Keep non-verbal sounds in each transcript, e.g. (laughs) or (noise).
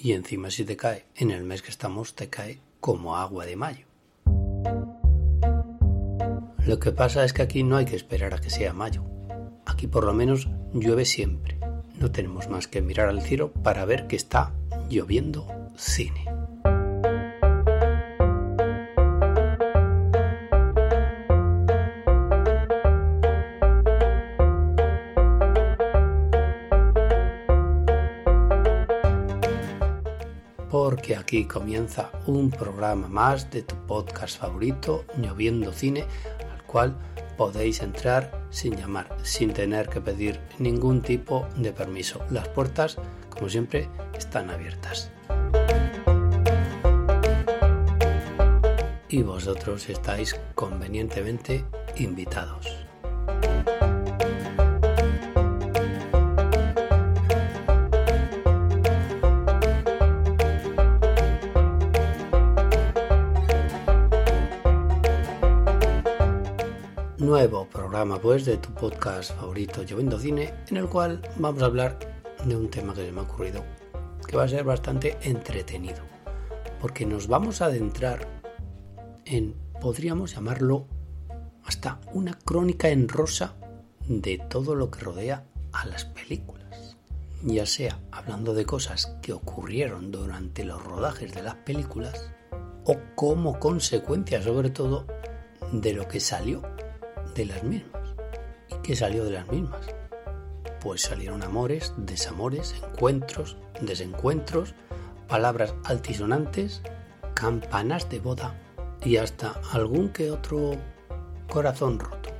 Y encima si te cae en el mes que estamos, te cae como agua de mayo. Lo que pasa es que aquí no hay que esperar a que sea mayo. Aquí por lo menos llueve siempre. No tenemos más que mirar al cielo para ver que está lloviendo cine. Porque aquí comienza un programa más de tu podcast favorito, Lloviendo Cine, al cual podéis entrar sin llamar, sin tener que pedir ningún tipo de permiso. Las puertas, como siempre, están abiertas. Y vosotros estáis convenientemente invitados. Nuevo programa pues de tu podcast favorito Lloviendo Cine en el cual vamos a hablar de un tema que se me ha ocurrido que va a ser bastante entretenido porque nos vamos a adentrar en podríamos llamarlo hasta una crónica en rosa de todo lo que rodea a las películas. Ya sea hablando de cosas que ocurrieron durante los rodajes de las películas o como consecuencia sobre todo de lo que salió de las mismas. ¿Y qué salió de las mismas? Pues salieron amores, desamores, encuentros, desencuentros, palabras altisonantes, campanas de boda y hasta algún que otro corazón roto.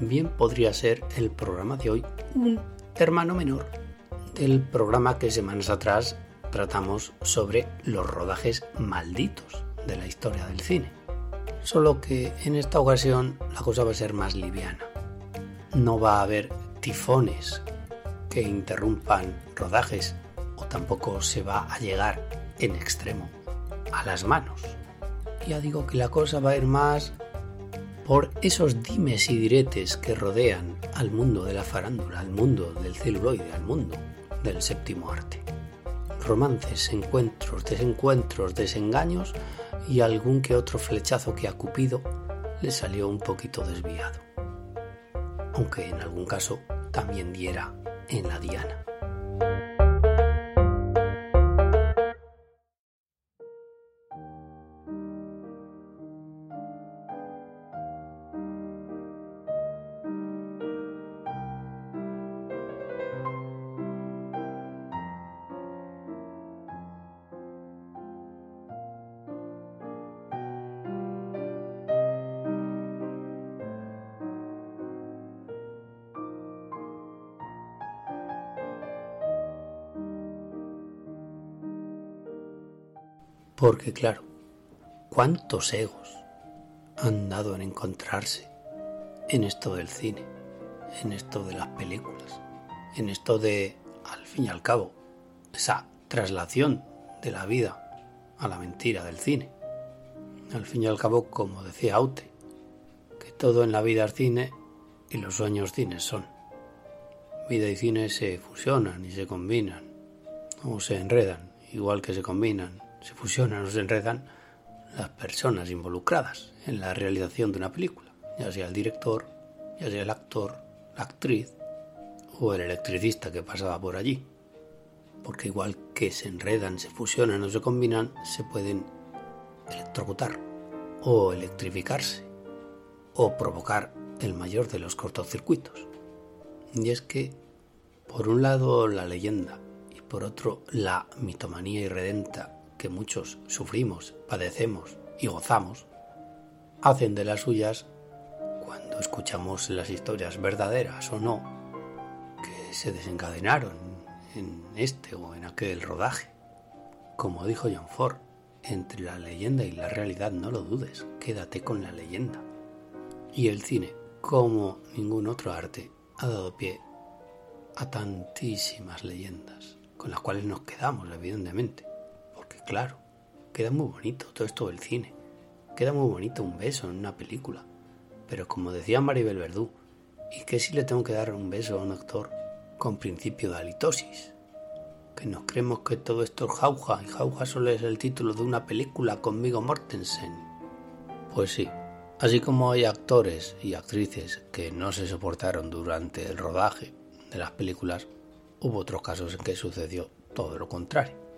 Bien podría ser el programa de hoy un hermano menor del programa que semanas atrás tratamos sobre los rodajes malditos de la historia del cine solo que en esta ocasión la cosa va a ser más liviana. No va a haber tifones que interrumpan rodajes o tampoco se va a llegar en extremo a las manos. Ya digo que la cosa va a ir más por esos dimes y diretes que rodean al mundo de la farándula, al mundo del celuloide, al mundo del séptimo arte. Romances, encuentros, desencuentros, desengaños y algún que otro flechazo que a Cupido le salió un poquito desviado, aunque en algún caso también diera en la diana. Porque claro, ¿cuántos egos han dado en encontrarse en esto del cine, en esto de las películas, en esto de, al fin y al cabo, esa traslación de la vida a la mentira del cine? Al fin y al cabo, como decía Aute, que todo en la vida es cine y los sueños cines son. Vida y cine se fusionan y se combinan, o se enredan, igual que se combinan se fusionan o se enredan las personas involucradas en la realización de una película, ya sea el director, ya sea el actor, la actriz o el electricista que pasaba por allí. Porque igual que se enredan, se fusionan o se combinan, se pueden electrocutar o electrificarse o provocar el mayor de los cortocircuitos. Y es que, por un lado, la leyenda y por otro, la mitomanía irredenta que muchos sufrimos, padecemos y gozamos, hacen de las suyas cuando escuchamos las historias verdaderas o no que se desencadenaron en este o en aquel rodaje. Como dijo John Ford, entre la leyenda y la realidad no lo dudes, quédate con la leyenda. Y el cine, como ningún otro arte, ha dado pie a tantísimas leyendas, con las cuales nos quedamos, evidentemente. Claro, queda muy bonito todo esto del cine. Queda muy bonito un beso en una película. Pero como decía Maribel Verdú, ¿y qué si le tengo que dar un beso a un actor con principio de halitosis? Que nos creemos que todo esto es jauja y jauja solo es el título de una película conmigo Mortensen. Pues sí, así como hay actores y actrices que no se soportaron durante el rodaje de las películas, hubo otros casos en que sucedió todo lo contrario,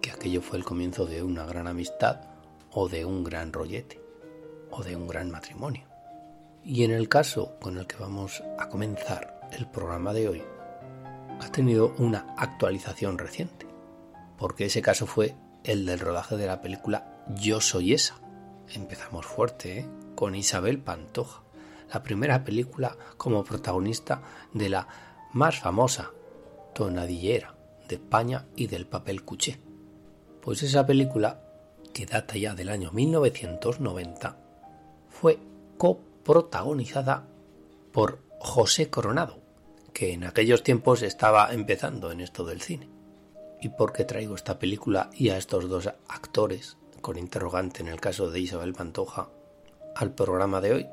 que aquello fue el comienzo de una gran amistad o de un gran rollete o de un gran matrimonio. Y en el caso con el que vamos a comenzar el programa de hoy, ha tenido una actualización reciente, porque ese caso fue el del rodaje de la película Yo Soy Esa. Empezamos fuerte, ¿eh? con Isabel Pantoja, la primera película como protagonista de la más famosa tonadillera de España y del papel cuché. Pues esa película, que data ya del año 1990, fue coprotagonizada por José Coronado, que en aquellos tiempos estaba empezando en esto del cine. ¿Y por qué traigo esta película y a estos dos actores, con interrogante en el caso de Isabel Pantoja, al programa de hoy?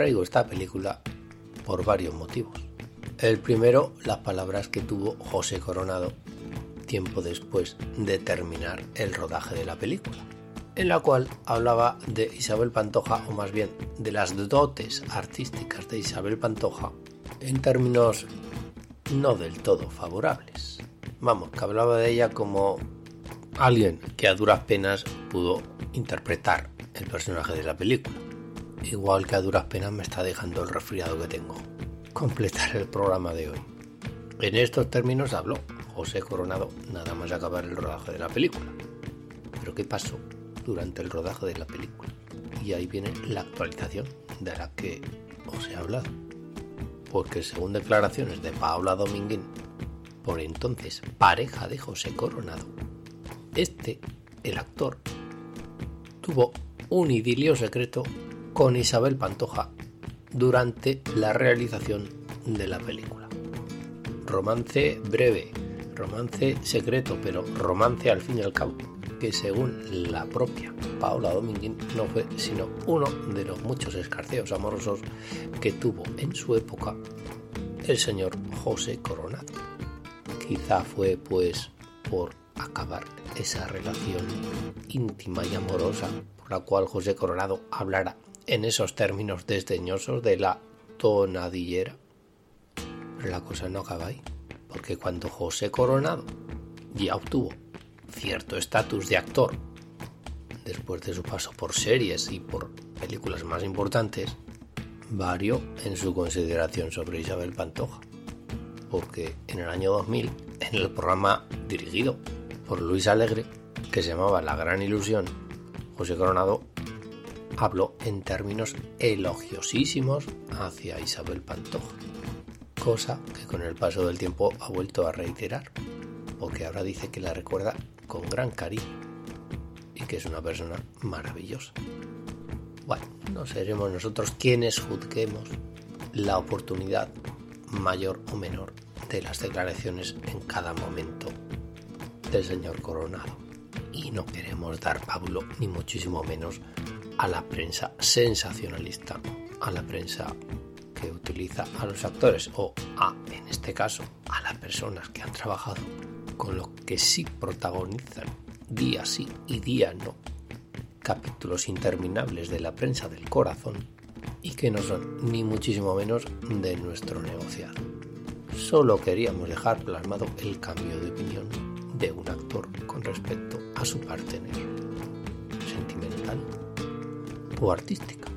Traigo esta película por varios motivos. El primero, las palabras que tuvo José Coronado tiempo después de terminar el rodaje de la película, en la cual hablaba de Isabel Pantoja, o más bien de las dotes artísticas de Isabel Pantoja, en términos no del todo favorables. Vamos, que hablaba de ella como alguien que a duras penas pudo interpretar el personaje de la película igual que a duras penas me está dejando el resfriado que tengo. Completar el programa de hoy. En estos términos habló José Coronado nada más acabar el rodaje de la película. Pero ¿qué pasó durante el rodaje de la película? Y ahí viene la actualización de la que os he hablado. Porque según declaraciones de Paula Dominguín, por entonces pareja de José Coronado, este, el actor, tuvo un idilio secreto con Isabel Pantoja durante la realización de la película. Romance breve, romance secreto, pero romance al fin y al cabo, que según la propia Paola Dominguín no fue sino uno de los muchos escarceos amorosos que tuvo en su época el señor José Coronado. Quizá fue pues por acabar esa relación íntima y amorosa por la cual José Coronado hablara en esos términos desdeñosos de la tonadillera. La cosa no acaba ahí, porque cuando José Coronado ya obtuvo cierto estatus de actor, después de su paso por series y por películas más importantes, varió en su consideración sobre Isabel Pantoja, porque en el año 2000, en el programa dirigido por Luis Alegre, que se llamaba La Gran Ilusión, José Coronado habló en términos elogiosísimos hacia Isabel Pantoja, cosa que con el paso del tiempo ha vuelto a reiterar, porque ahora dice que la recuerda con gran cariño y que es una persona maravillosa. Bueno, no seremos nosotros quienes juzguemos la oportunidad mayor o menor de las declaraciones en cada momento del señor Coronado. Y no queremos dar pábulo, ni muchísimo menos, a la prensa sensacionalista, a la prensa que utiliza a los actores o a, en este caso, a las personas que han trabajado con lo que sí protagonizan día sí y día no capítulos interminables de la prensa del corazón y que no son ni muchísimo menos de nuestro negociado. Solo queríamos dejar plasmado el cambio de opinión de un actor con respecto a su parte sentimental o artística.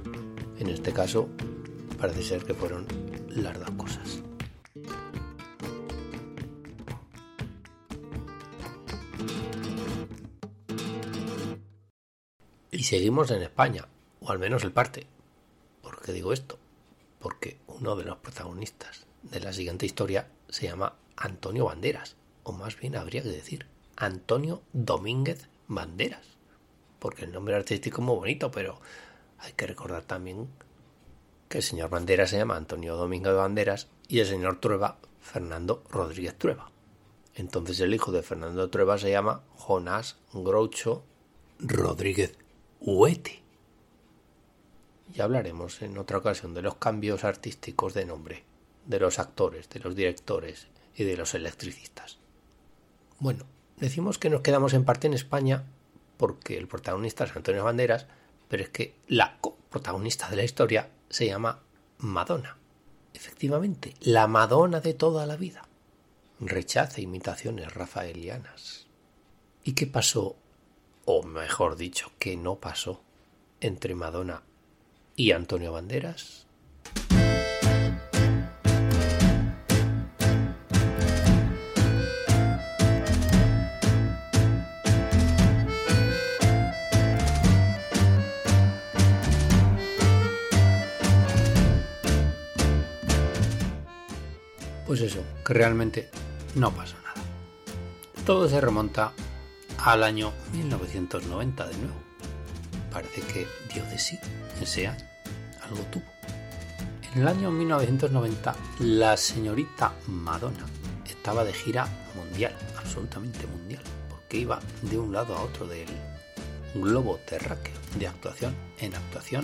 En este caso, parece ser que fueron las dos cosas. Y seguimos en España, o al menos el parte. ¿Por qué digo esto? Porque uno de los protagonistas de la siguiente historia se llama Antonio Banderas, o más bien habría que decir Antonio Domínguez Banderas, porque el nombre artístico es muy bonito, pero hay que recordar también que el señor Banderas se llama Antonio Domínguez Banderas y el señor Trueba Fernando Rodríguez Trueba. Entonces el hijo de Fernando Trueba se llama Jonás Groucho Rodríguez Huete. Y hablaremos en otra ocasión de los cambios artísticos de nombre, de los actores, de los directores y de los electricistas. Bueno, decimos que nos quedamos en parte en España porque el protagonista es Antonio Banderas, pero es que la protagonista de la historia se llama Madonna. Efectivamente, la Madonna de toda la vida. Rechaza imitaciones rafaelianas. ¿Y qué pasó o mejor dicho, que no pasó entre Madonna y Antonio Banderas? Pues eso, que realmente no pasó nada. Todo se remonta al año 1990 de nuevo. Parece que dio de sí ese año, algo tuvo. En el año 1990 la señorita Madonna estaba de gira mundial, absolutamente mundial, porque iba de un lado a otro del globo terráqueo, de actuación en actuación,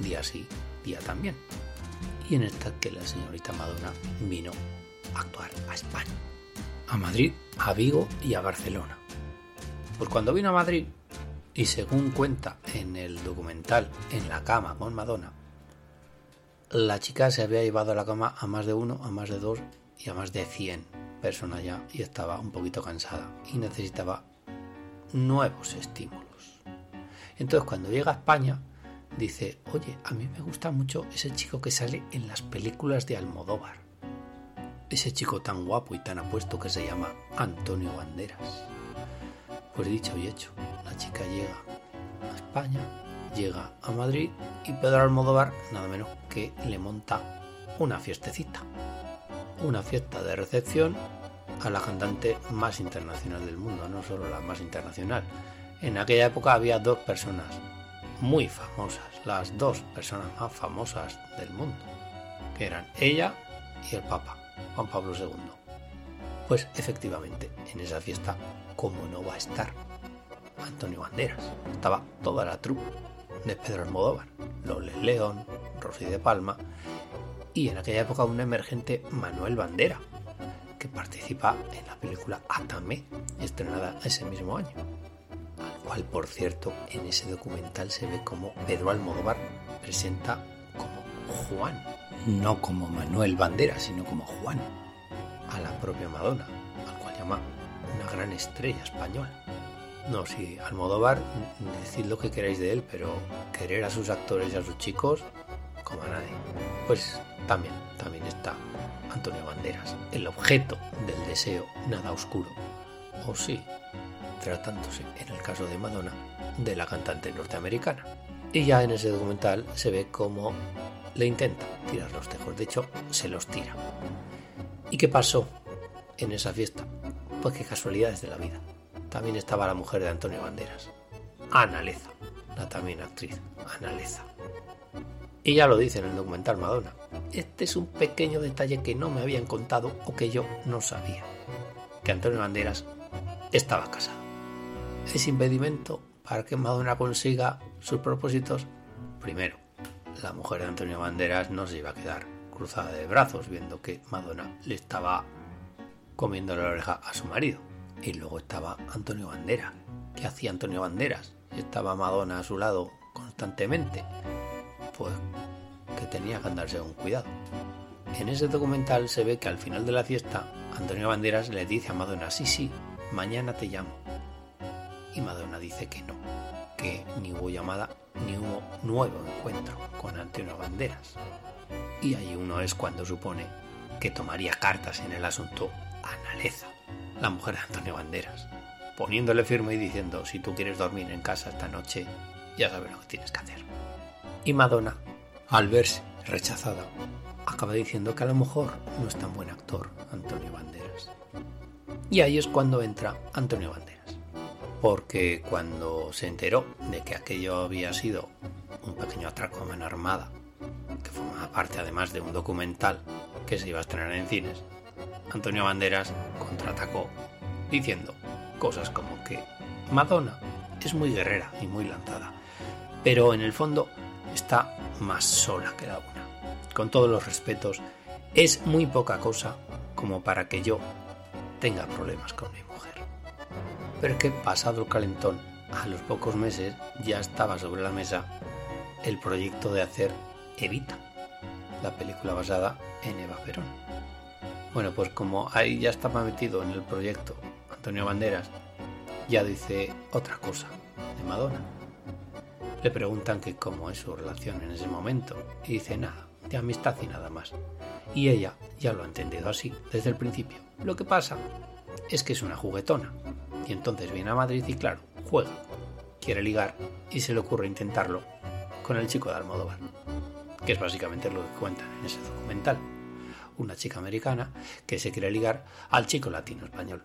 día sí, día también. Y en esta que la señorita Madonna vino actuar a España, a Madrid, a Vigo y a Barcelona. Pues cuando vino a Madrid, y según cuenta en el documental En la cama con Madonna, la chica se había llevado a la cama a más de uno, a más de dos y a más de cien personas ya y estaba un poquito cansada y necesitaba nuevos estímulos. Entonces cuando llega a España dice, oye, a mí me gusta mucho ese chico que sale en las películas de Almodóvar. Ese chico tan guapo y tan apuesto que se llama Antonio Banderas. Pues dicho y hecho, la chica llega a España, llega a Madrid y Pedro Almodóvar nada menos que le monta una fiestecita. Una fiesta de recepción a la cantante más internacional del mundo, no solo la más internacional. En aquella época había dos personas muy famosas, las dos personas más famosas del mundo, que eran ella y el Papa, Juan Pablo II. Pues efectivamente, en esa fiesta ¿cómo no va a estar Antonio Banderas? Estaba toda la trupe de Pedro Almodóvar, Loles León, Rosy de Palma y en aquella época un emergente Manuel Bandera, que participa en la película Atame, estrenada ese mismo año. Al cual, por cierto, en ese documental se ve como Pedro Almodóvar presenta como Juan, no como Manuel Bandera, sino como Juan, a la propia Madonna, al cual llama una gran estrella española. No, si Almodóvar, decid lo que queráis de él, pero querer a sus actores y a sus chicos, como a nadie. Pues también, también está Antonio Banderas, el objeto del deseo nada oscuro. O sí, tratándose, en el caso de Madonna, de la cantante norteamericana. Y ya en ese documental se ve cómo le intenta tirar los tejos, de hecho, se los tira. ¿Y qué pasó en esa fiesta? Pues qué casualidades de la vida. También estaba la mujer de Antonio Banderas, Ana Leza, la también actriz, Ana Leza. Y ya lo dice en el documental Madonna. Este es un pequeño detalle que no me habían contado o que yo no sabía. Que Antonio Banderas estaba casado. ¿Es impedimento para que Madonna consiga sus propósitos? Primero, la mujer de Antonio Banderas no se iba a quedar cruzada de brazos, viendo que Madonna le estaba comiendo la oreja a su marido. Y luego estaba Antonio Banderas. ¿Qué hacía Antonio Banderas? Estaba Madonna a su lado constantemente. Pues que tenía que andarse con cuidado. En ese documental se ve que al final de la fiesta, Antonio Banderas le dice a Madonna, sí, sí, mañana te llamo. Y Madonna dice que no, que ni hubo llamada ni hubo nuevo encuentro con Antonio Banderas. Y ahí uno es cuando supone que tomaría cartas en el asunto Analeza, la mujer de Antonio Banderas, poniéndole firme y diciendo, si tú quieres dormir en casa esta noche, ya sabes lo que tienes que hacer. Y Madonna, al verse rechazada, acaba diciendo que a lo mejor no es tan buen actor Antonio Banderas. Y ahí es cuando entra Antonio Banderas. Porque cuando se enteró de que aquello había sido un pequeño atraco a mano armada, que formaba parte además de un documental que se iba a estrenar en cines, Antonio Banderas contraatacó diciendo cosas como que Madonna es muy guerrera y muy lanzada, pero en el fondo está más sola que la una. Con todos los respetos, es muy poca cosa como para que yo tenga problemas con. Pero que pasado el calentón, a los pocos meses ya estaba sobre la mesa el proyecto de hacer Evita, la película basada en Eva Perón. Bueno, pues como ahí ya estaba metido en el proyecto Antonio Banderas, ya dice otra cosa de Madonna. Le preguntan que cómo es su relación en ese momento y dice nada, de amistad y nada más. Y ella ya lo ha entendido así desde el principio. Lo que pasa es que es una juguetona y entonces viene a Madrid y claro, juega, quiere ligar y se le ocurre intentarlo con el chico de Almodóvar, que es básicamente lo que cuentan en ese documental. Una chica americana que se quiere ligar al chico latino español.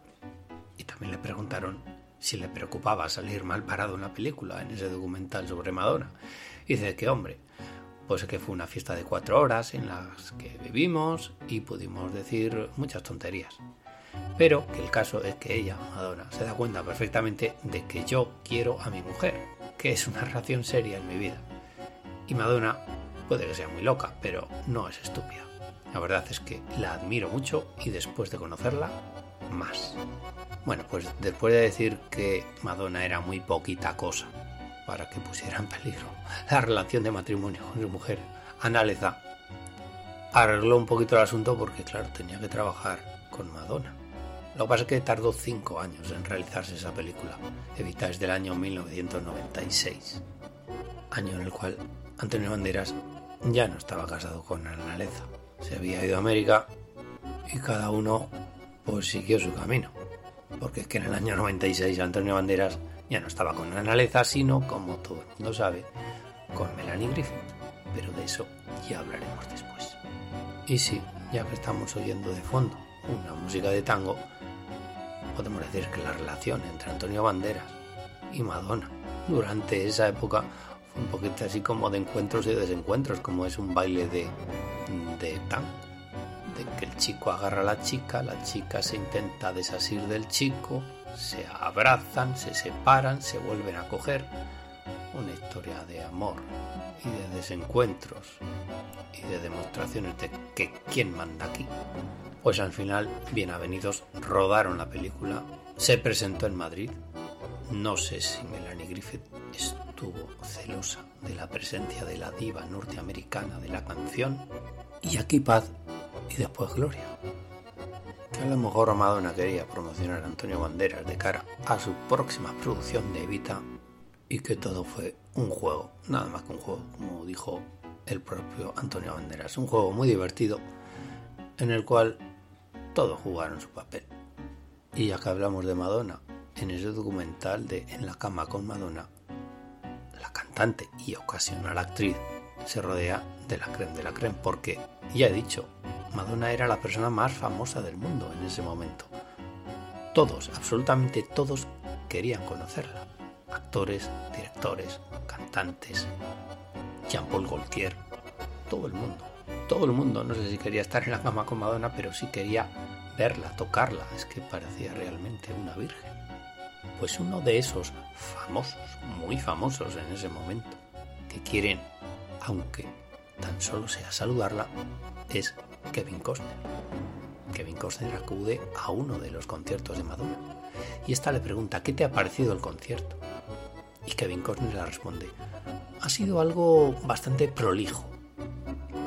Y también le preguntaron si le preocupaba salir mal parado en la película, en ese documental sobre Madonna. Y dice que, hombre, pues que fue una fiesta de cuatro horas en las que vivimos y pudimos decir muchas tonterías. Pero que el caso es que ella, Madonna, se da cuenta perfectamente de que yo quiero a mi mujer, que es una relación seria en mi vida. Y Madonna puede que sea muy loca, pero no es estúpida. La verdad es que la admiro mucho y después de conocerla, más. Bueno, pues después de decir que Madonna era muy poquita cosa para que pusiera en peligro la relación de matrimonio con su mujer, Analeza arregló un poquito el asunto porque, claro, tenía que trabajar con Madonna. Lo que pasa es que tardó cinco años en realizarse esa película. Evita es del año 1996, año en el cual Antonio Banderas ya no estaba casado con Analeza. Se había ido a América y cada uno pues siguió su camino. Porque es que en el año 96 Antonio Banderas ya no estaba con Analeza, sino, como todo el mundo sabe, con Melanie Griffith. Pero de eso ya hablaremos después. Y sí, ya que estamos oyendo de fondo una música de tango, podemos decir que la relación entre Antonio Banderas y Madonna durante esa época fue un poquito así como de encuentros y desencuentros, como es un baile de, de tango. De que el chico agarra a la chica, la chica se intenta desasir del chico, se abrazan, se separan, se vuelven a coger. Una historia de amor y de desencuentros y de demostraciones de que quién manda aquí. Pues al final, bien avenidos, rodaron la película, se presentó en Madrid. No sé si Melanie Griffith estuvo celosa de la presencia de la diva norteamericana de la canción. Y aquí paz y después gloria. Que a lo mejor Madonna quería promocionar a Antonio Banderas de cara a su próxima producción de Evita y que todo fue un juego, nada más que un juego, como dijo el propio Antonio Banderas. Un juego muy divertido en el cual todos jugaron su papel. Y ya que hablamos de Madonna, en ese documental de En la cama con Madonna, la cantante y ocasional actriz se rodea de la creme de la creme, porque ya he dicho, Madonna era la persona más famosa del mundo en ese momento. Todos, absolutamente todos, querían conocerla. Actores, directores, cantantes, Jean-Paul Gaultier, todo el mundo. Todo el mundo, no sé si quería estar en la cama con Madonna, pero sí quería verla, tocarla. Es que parecía realmente una virgen. Pues uno de esos famosos, muy famosos en ese momento, que quieren, aunque tan solo sea saludarla, es Kevin Costner. Kevin Costner acude a uno de los conciertos de Madonna y esta le pregunta ¿qué te ha parecido el concierto? Y Kevin Costner le responde ha sido algo bastante prolijo,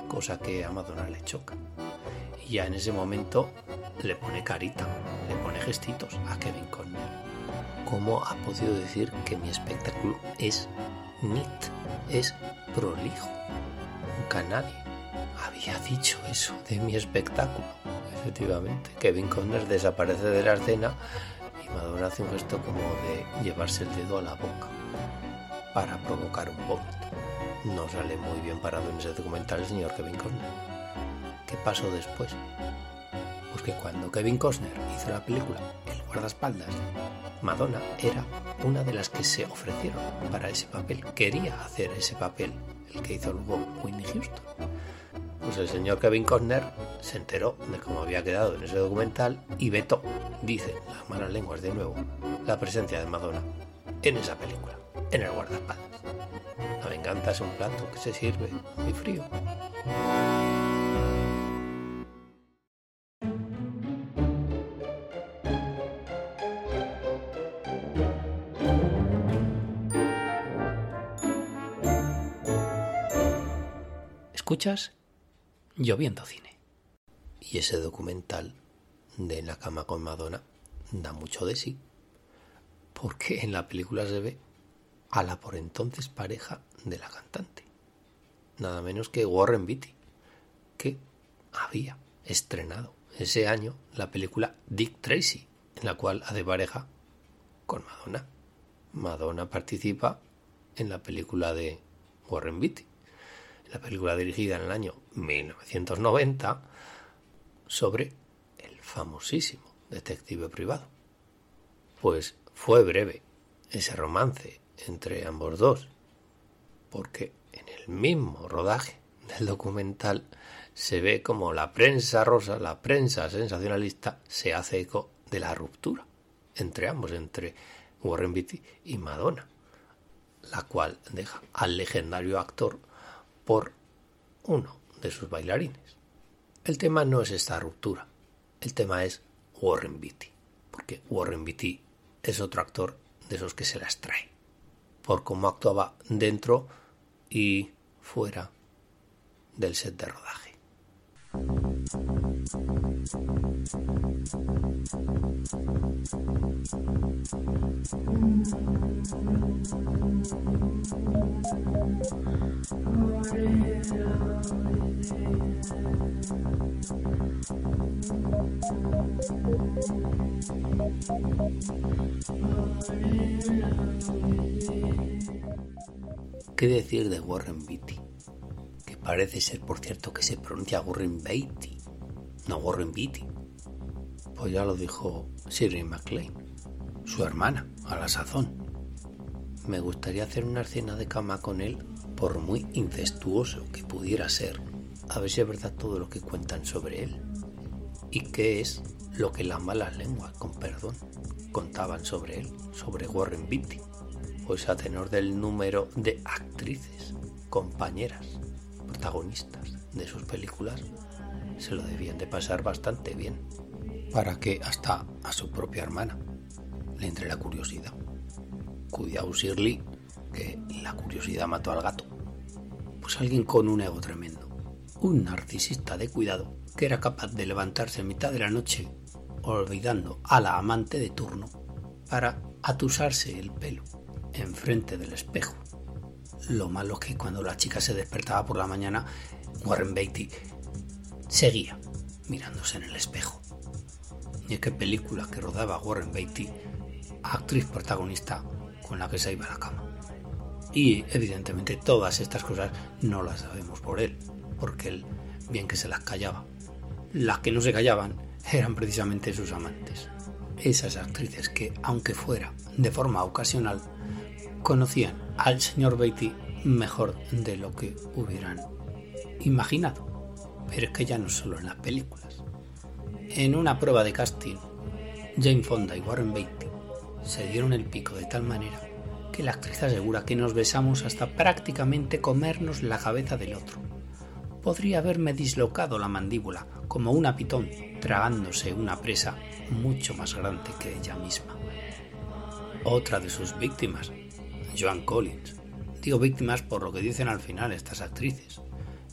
cosa que a Madonna le choca. Y ya en ese momento le pone carita, le pone gestitos a Kevin Costner. ¿Cómo ha podido decir que mi espectáculo es neat, es prolijo? Nunca nadie había dicho eso de mi espectáculo. Efectivamente, Kevin Conner desaparece de la escena y Madonna hace un gesto como de llevarse el dedo a la boca para provocar un vómito. No sale muy bien parado en ese documental el señor Kevin Costner. ¿Qué pasó después? Pues que cuando Kevin Costner hizo la película El guardaespaldas, Madonna era una de las que se ofrecieron para ese papel. Quería hacer ese papel, el que hizo luego Whitney Houston. Pues el señor Kevin Costner se enteró de cómo había quedado en ese documental y vetó, dicen las malas lenguas de nuevo, la presencia de Madonna en esa película, en el guardaespaldas. La venganza es un plato que se sirve muy frío. Escuchas Lloviendo Cine. Y ese documental de En la cama con Madonna da mucho de sí, porque en la película se ve a la por entonces pareja de la cantante, nada menos que Warren Beatty, que había estrenado ese año la película Dick Tracy, en la cual hace pareja con Madonna. Madonna participa en la película de Warren Beatty la película dirigida en el año 1990 sobre el famosísimo detective privado. Pues fue breve ese romance entre ambos dos, porque en el mismo rodaje del documental se ve como la prensa rosa, la prensa sensacionalista, se hace eco de la ruptura entre ambos, entre Warren Beatty y Madonna, la cual deja al legendario actor por uno de sus bailarines. El tema no es esta ruptura, el tema es Warren Beatty, porque Warren Beatty es otro actor de esos que se las trae, por cómo actuaba dentro y fuera del set de rodaje. ¿Qué decir de Warren Beatty? Que parece ser, por cierto, que se pronuncia Warren Beatty, no Warren Beatty. Pues ya lo dijo Shirley MacLaine, su hermana, a la sazón. Me gustaría hacer una escena de cama con él, por muy incestuoso que pudiera ser, a ver si es verdad todo lo que cuentan sobre él. ¿Y qué es lo que las malas lenguas, con perdón, contaban sobre él, sobre Warren Beatty? Pues a tenor del número de actrices, compañeras, protagonistas de sus películas, se lo debían de pasar bastante bien, para que hasta a su propia hermana le entre la curiosidad. Cuidado, Shirley, que la curiosidad mató al gato. Pues alguien con un ego tremendo, un narcisista de cuidado, que era capaz de levantarse en mitad de la noche, olvidando a la amante de turno, para atusarse el pelo enfrente del espejo. Lo malo que cuando la chica se despertaba por la mañana, Warren Beatty seguía mirándose en el espejo. ¿Y qué película que rodaba Warren Beatty, actriz protagonista con la que se iba a la cama? Y evidentemente todas estas cosas no las sabemos por él, porque él bien que se las callaba. Las que no se callaban eran precisamente sus amantes. Esas actrices que, aunque fuera de forma ocasional, conocían al señor Beatty mejor de lo que hubieran imaginado. Pero es que ya no solo en las películas. En una prueba de casting, Jane Fonda y Warren Beatty se dieron el pico de tal manera que la actriz asegura que nos besamos hasta prácticamente comernos la cabeza del otro. podría haberme dislocado la mandíbula como una pitón tragándose una presa mucho más grande que ella misma. Otra de sus víctimas, Joan Collins. Digo víctimas por lo que dicen al final estas actrices.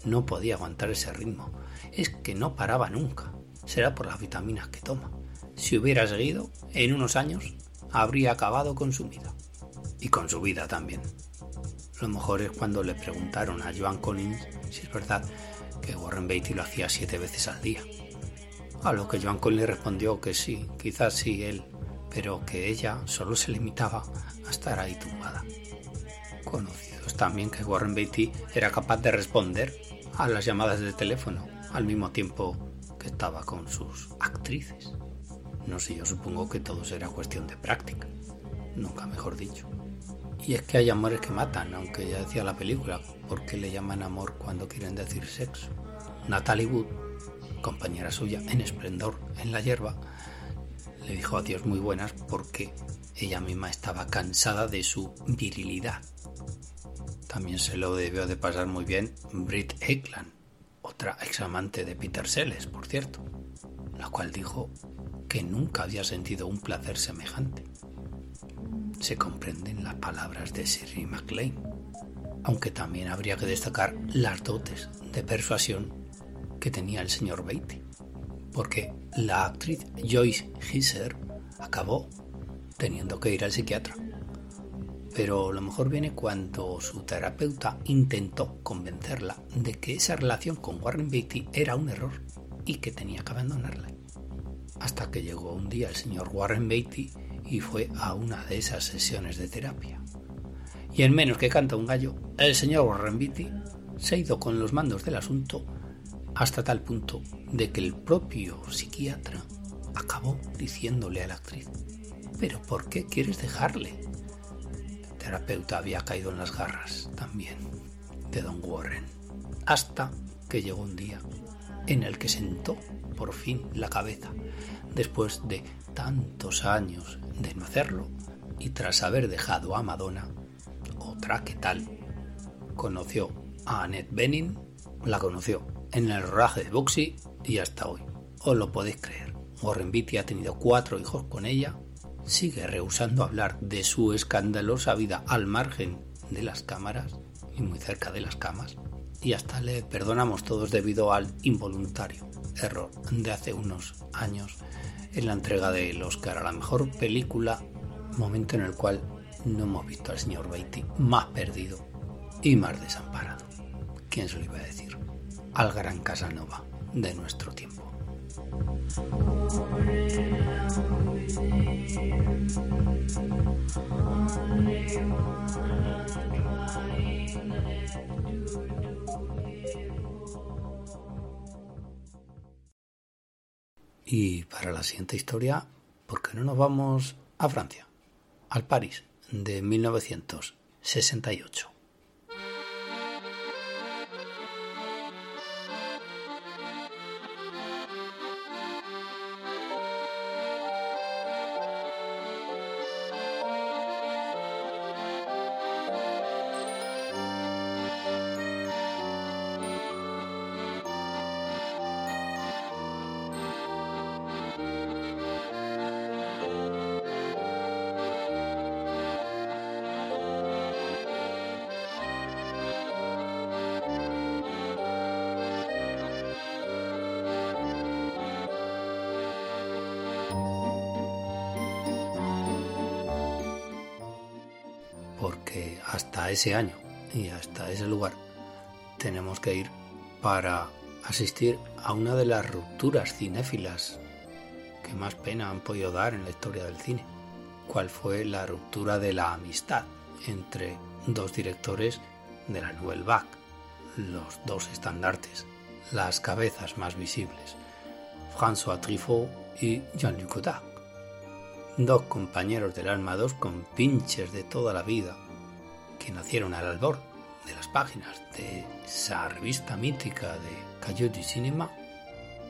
No podía aguantar ese ritmo. Es que no paraba nunca. Será por las vitaminas que toma. Si hubiera seguido, en unos años habría acabado con su vida. Y con su vida también. Lo mejor es cuando le preguntaron a Joan Collins si es verdad que Warren Beatty lo hacía siete veces al día. A lo que Joan Collins respondió que sí, quizás sí él, pero que ella solo se limitaba a estar ahí tumbada. Conocidos también que Warren Beatty era capaz de responder a las llamadas de teléfono al mismo tiempo que estaba con sus actrices. No sé, yo supongo que todo será cuestión de práctica, nunca mejor dicho. Y es que hay amores que matan, aunque ya decía la película, porque le llaman amor cuando quieren decir sexo. Natalie Wood, compañera suya en esplendor en la hierba, le dijo adiós muy buenas porque ella misma estaba cansada de su virilidad. También se lo debió de pasar muy bien Britt Eklund, otra examante de Peter Sellers, por cierto, la cual dijo que nunca había sentido un placer semejante se comprenden las palabras de Siri MacLaine, aunque también habría que destacar las dotes de persuasión que tenía el señor Beatty, porque la actriz Joyce Hisser acabó teniendo que ir al psiquiatra. Pero lo mejor viene cuando su terapeuta intentó convencerla de que esa relación con Warren Beatty era un error y que tenía que abandonarla. Hasta que llegó un día el señor Warren Beatty y fue a una de esas sesiones de terapia. Y en menos que canta un gallo, el señor Warren Beatty se ha ido con los mandos del asunto hasta tal punto de que el propio psiquiatra acabó diciéndole a la actriz, ¿pero por qué quieres dejarle? Terapeuta había caído en las garras también de Don Warren, hasta que llegó un día en el que sentó por fin la cabeza, después de tantos años de no hacerlo y tras haber dejado a Madonna, otra que tal, conoció a Annette Bening, la conoció en el rodaje de Boxy y hasta hoy. Os lo podéis creer. Warren Beatty ha tenido cuatro hijos con ella, sigue rehusando hablar de su escandalosa vida al margen de las cámaras y muy cerca de las camas, y hasta le perdonamos todos debido al involuntario error de hace unos años en la entrega del Oscar a la mejor película, momento en el cual no hemos visto al señor Beatty más perdido y más desamparado. ¿Quién se lo iba a decir? Al gran Casanova de nuestro tiempo. Y para la siguiente historia, ¿por qué no nos vamos a Francia? Al París de 1968. Ese año y hasta ese lugar tenemos que ir para asistir a una de las rupturas cinéfilas que más pena han podido dar en la historia del cine. ¿Cuál fue la ruptura de la amistad entre dos directores de la Nouvelle Vague, los dos estandartes, las cabezas más visibles, François Truffaut y Jean-Luc Godard? dos compañeros del alma, dos compinches de toda la vida, que nacieron al albor de las páginas de esa revista mítica de Cayo du Cinema,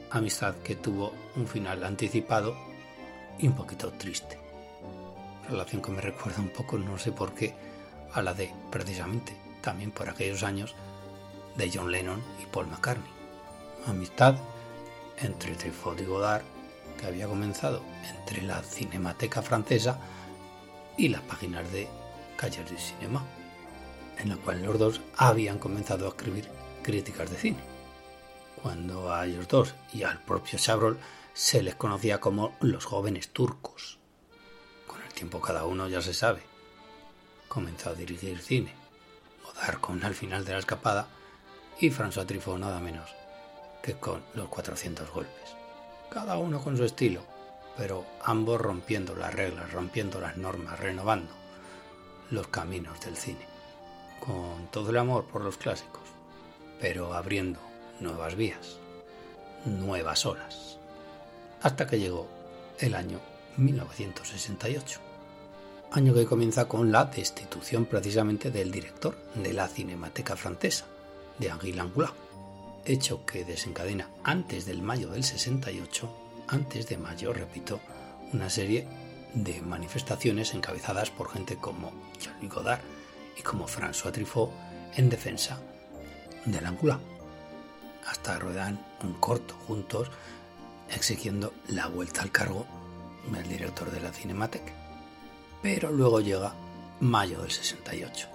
amistad que tuvo un final anticipado y un poquito triste. Relación que me recuerda un poco, no sé por qué, a la de, precisamente, también por aquellos años, de John Lennon y Paul McCartney. Amistad entre Truffaut y Godard que había comenzado entre la Cinemateca Francesa y las páginas de Cahiers du Cinéma, en la cual los dos habían comenzado a escribir críticas de cine, cuando a ellos dos y al propio Chabrol se les conocía como los jóvenes turcos. Con el tiempo cada uno ya se sabe. Comenzó a dirigir cine, Godard con Al final de la escapada y François Truffaut nada menos que con los 400 golpes. Cada uno con su estilo, pero ambos rompiendo las reglas, rompiendo las normas, renovando los caminos del cine, con todo el amor por los clásicos, pero abriendo nuevas vías, nuevas olas, hasta que llegó el año 1968, año que comienza con la destitución precisamente del director de la Cinemateca Francesa, de Henri Langlois, hecho que desencadena antes del mayo del 68, antes de mayo, repito, una serie de manifestaciones encabezadas por gente como Jean-Luc Godard y como François Truffaut en defensa de Langlois. Hasta ruedan un corto juntos exigiendo la vuelta al cargo del director de la Cinemateca. Pero luego llega mayo del 68,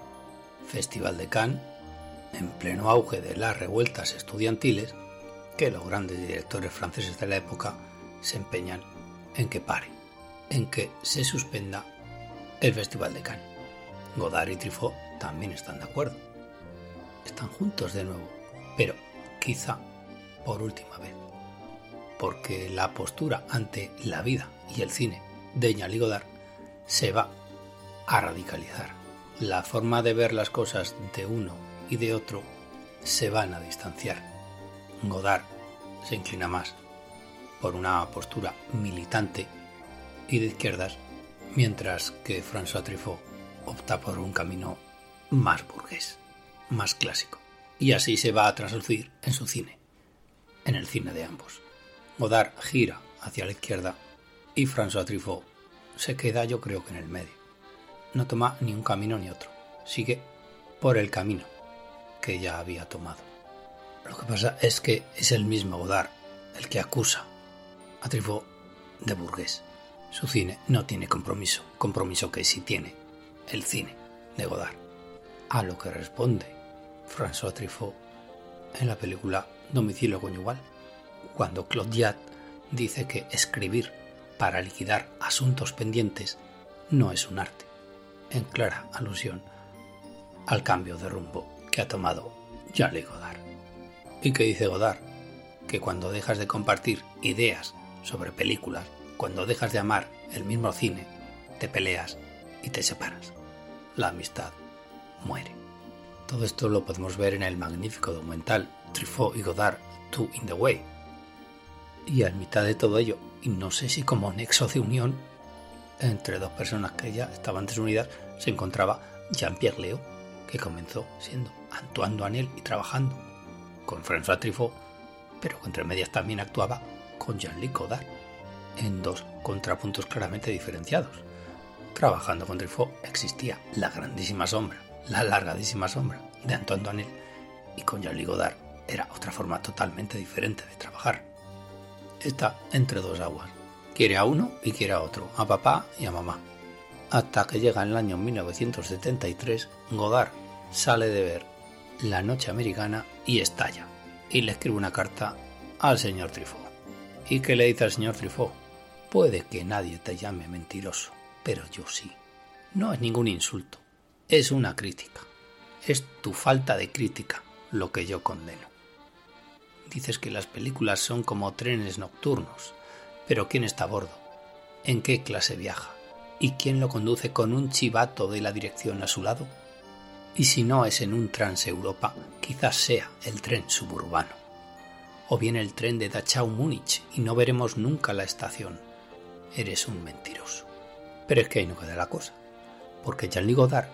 Festival de Cannes en pleno auge de las revueltas estudiantiles, que los grandes directores franceses de la época se empeñan en que pare, en que se suspenda el Festival de Cannes. Godard y Truffaut también están de acuerdo. Están juntos de nuevo, pero quizá por última vez. Porque la postura ante la vida y el cine de Jean Godard se va a radicalizar. La forma de ver las cosas de uno y de otro se van a distanciar. Godard se inclina más por una postura militante y de izquierdas, mientras que François Truffaut opta por un camino más burgués, más clásico. Y así se va a traslucir en su cine, en el cine de ambos. Godard gira hacia la izquierda y François Truffaut se queda yo creo que en el medio. No toma ni un camino ni otro, sigue por el camino que ya había tomado. Lo que pasa es que es el mismo Godard el que acusa a Truffaut de burgués. Su cine no tiene compromiso, compromiso que sí tiene el cine de Godard. A lo que responde François Truffaut en la película Domicilio Conyugal, cuando Claude dice que escribir para liquidar asuntos pendientes no es un arte, en clara alusión al cambio de rumbo que ha tomado Jean-Luc Godard. ¿Y qué dice Godard? Que cuando dejas de compartir ideas sobre películas, cuando dejas de amar el mismo cine, te peleas y te separas. La amistad muere. Todo esto lo podemos ver en el magnífico documental Truffaut y Godard, Two in the Way. Y a mitad de todo ello, y no sé si como nexo de unión entre dos personas que ya estaban desunidas, se encontraba Jean-Pierre Leo, que comenzó siendo Antoine Duanel y trabajando con François Truffaut, pero entre medias también actuaba con Jean-Luc Godard, en dos contrapuntos claramente diferenciados. Trabajando con Truffaut existía la grandísima sombra, la largadísima sombra de Antoine Duanel, y con Jean-Luc Godard era otra forma totalmente diferente de trabajar. Está entre dos aguas. Quiere a uno y quiere a otro, a papá y a mamá. Hasta que llega en el año 1973, Godard sale de ver La Noche Americana y estalla. Y le escribe una carta al señor Truffaut. ¿Y qué le dice al señor Truffaut? Puede que nadie te llame mentiroso, pero yo sí. No es ningún insulto, es una crítica. Es tu falta de crítica lo que yo condeno. Dices que las películas son como trenes nocturnos, pero ¿quién está a bordo? ¿En qué clase viaja? ¿Y quién lo conduce con un chivato de la dirección a su lado? Y si no es en un Trans-Europa, quizás sea el tren suburbano. O bien el tren de Dachau Múnich y no veremos nunca la estación. Eres un mentiroso. Pero es que ahí no queda la cosa, porque Jean-Luc Godard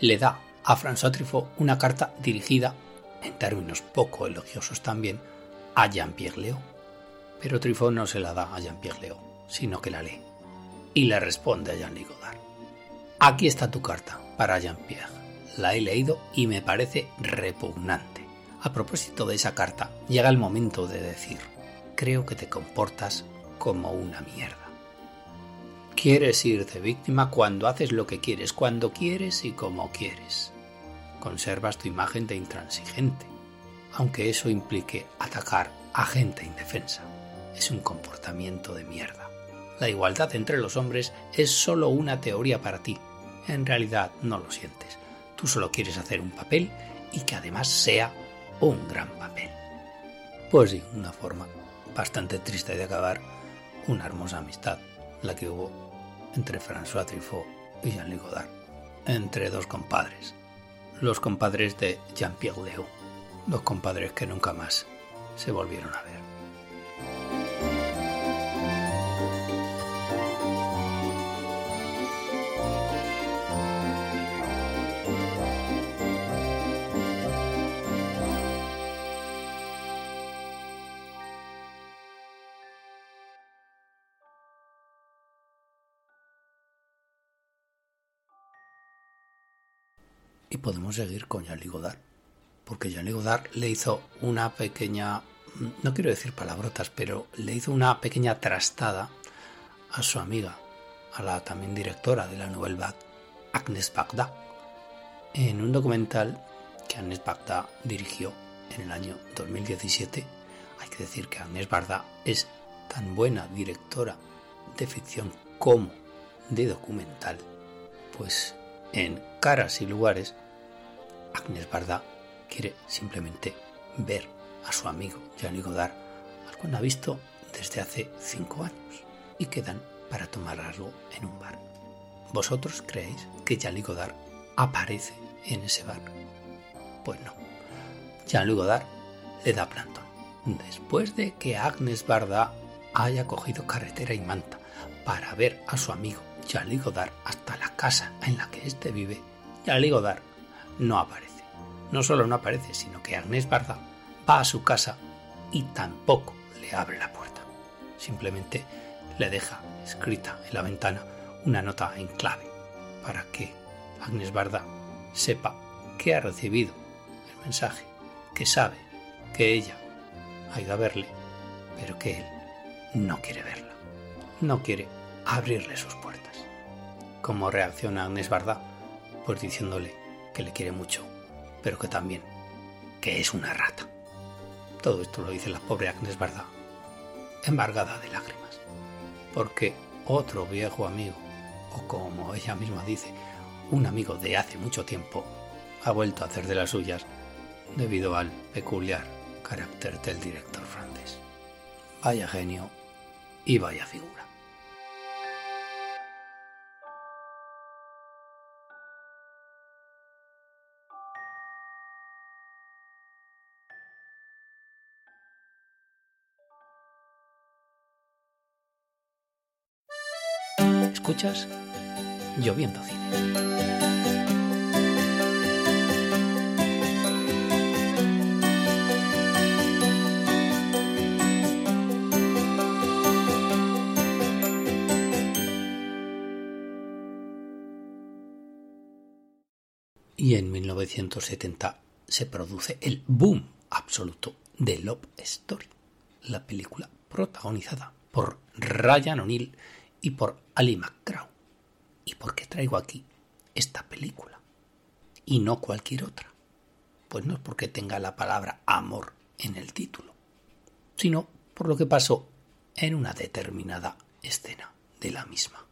le da a François Truffaut una carta dirigida, en términos poco elogiosos también, a Jean-Pierre Léo. Pero Truffaut no se la da a Jean-Pierre Léo, sino que la lee. Y le responde a Jean-Luc Godard. Aquí está tu carta para Jean-Pierre la he leído y me parece repugnante. A propósito de esa carta, llega el momento de decir, creo que te comportas como una mierda. Quieres ir de víctima cuando haces lo que quieres, cuando quieres y como quieres. Conservas tu imagen de intransigente, aunque eso implique atacar a gente indefensa. Es un comportamiento de mierda. La igualdad entre los hombres es solo una teoría para ti. En realidad no lo sientes. Tú solo quieres hacer un papel y que además sea un gran papel. Pues sí, una forma bastante triste de acabar una hermosa amistad, la que hubo entre François Truffaut y Jean-Luc Godard, entre dos compadres, los compadres de Jean-Pierre Léo, dos compadres que nunca más se volvieron a ver. Podemos seguir con Jean-Luc porque Jean-Luc Godard le hizo una pequeña, no quiero decir palabrotas, pero le hizo una pequeña trastada a su amiga, a la también directora de la Nouvelle Vague, Agnes Bagda, en un documental que Agnes Bagda dirigió en el año 2017. Hay que decir que Agnes Bagda es tan buena directora de ficción como de documental, pues en Caras y Lugares, Agnes Barda quiere simplemente ver a su amigo Jean-Luc Godard, al cual ha visto desde hace cinco años, y quedan para tomar algo en un bar. ¿Vosotros creéis que Jean-Luc Godard aparece en ese bar? Pues no. Jean-Luc Godard le da plantón. Después de que Agnes Barda haya cogido carretera y manta para ver a su amigo Jean-Luc Godard hasta la casa en la que éste vive, Jean-Luc Godard no aparece. No solo no aparece, sino que Agnès Barda va a su casa y tampoco le abre la puerta. Simplemente le deja escrita en la ventana una nota en clave para que Agnes Barda sepa que ha recibido el mensaje, que sabe que ella ha ido a verle, pero que él no quiere verla, no quiere abrirle sus puertas. ¿Cómo reacciona Agnes Barda? Pues diciéndole que le quiere mucho, pero que también que es una rata. Todo esto lo dice la pobre Agnes Barda, embargada de lágrimas, porque otro viejo amigo, o como ella misma dice, un amigo de hace mucho tiempo, ha vuelto a hacer de las suyas debido al peculiar carácter del director francés. Vaya genio y vaya figura. Escuchas Lloviendo Cine. Y en 1970 se produce el boom absoluto de Love Story, la película protagonizada por Ryan O'Neill y por Ali McGraw. ¿Y por qué traigo aquí esta película? Y no cualquier otra. Pues no es porque tenga la palabra amor en el título, sino por lo que pasó en una determinada escena de la misma.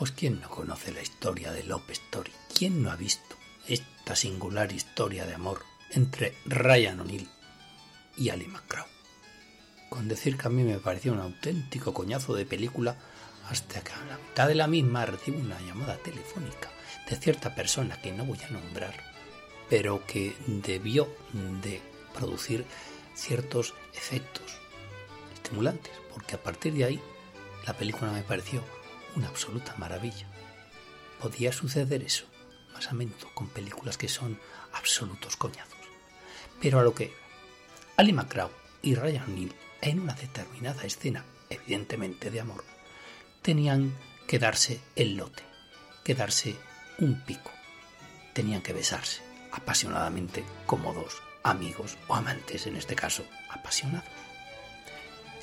Pues ¿quién no conoce la historia de Love Story? ¿Quién no ha visto esta singular historia de amor entre Ryan O'Neill y Ali McGraw? Con decir que a mí me pareció un auténtico coñazo de película hasta que a la mitad de la misma recibo una llamada telefónica de cierta persona que no voy a nombrar, pero que debió de producir ciertos efectos estimulantes, porque a partir de ahí la película me pareció una absoluta maravilla. Podía suceder eso más a menudo con películas que son absolutos coñazos. Pero a lo que Ali McGraw y Ryan O'Neill, en una determinada escena, evidentemente de amor, tenían que darse el lote, que darse un pico. Tenían que besarse apasionadamente como dos amigos o amantes, en este caso, apasionados.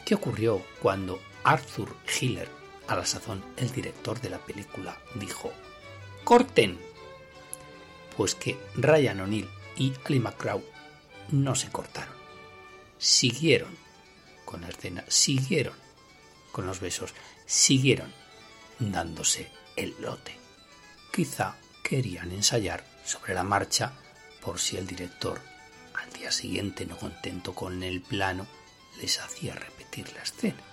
¿Qué ocurrió cuando Arthur Hiller, a la sazón el director de la película, dijo, ¡Corten! Pues que Ryan O'Neill y Ali McGraw no se cortaron. Siguieron con la escena, siguieron con los besos, siguieron dándose el lote. Quizá querían ensayar sobre la marcha por si el director, al día siguiente no contento con el plano, les hacía repetir la escena.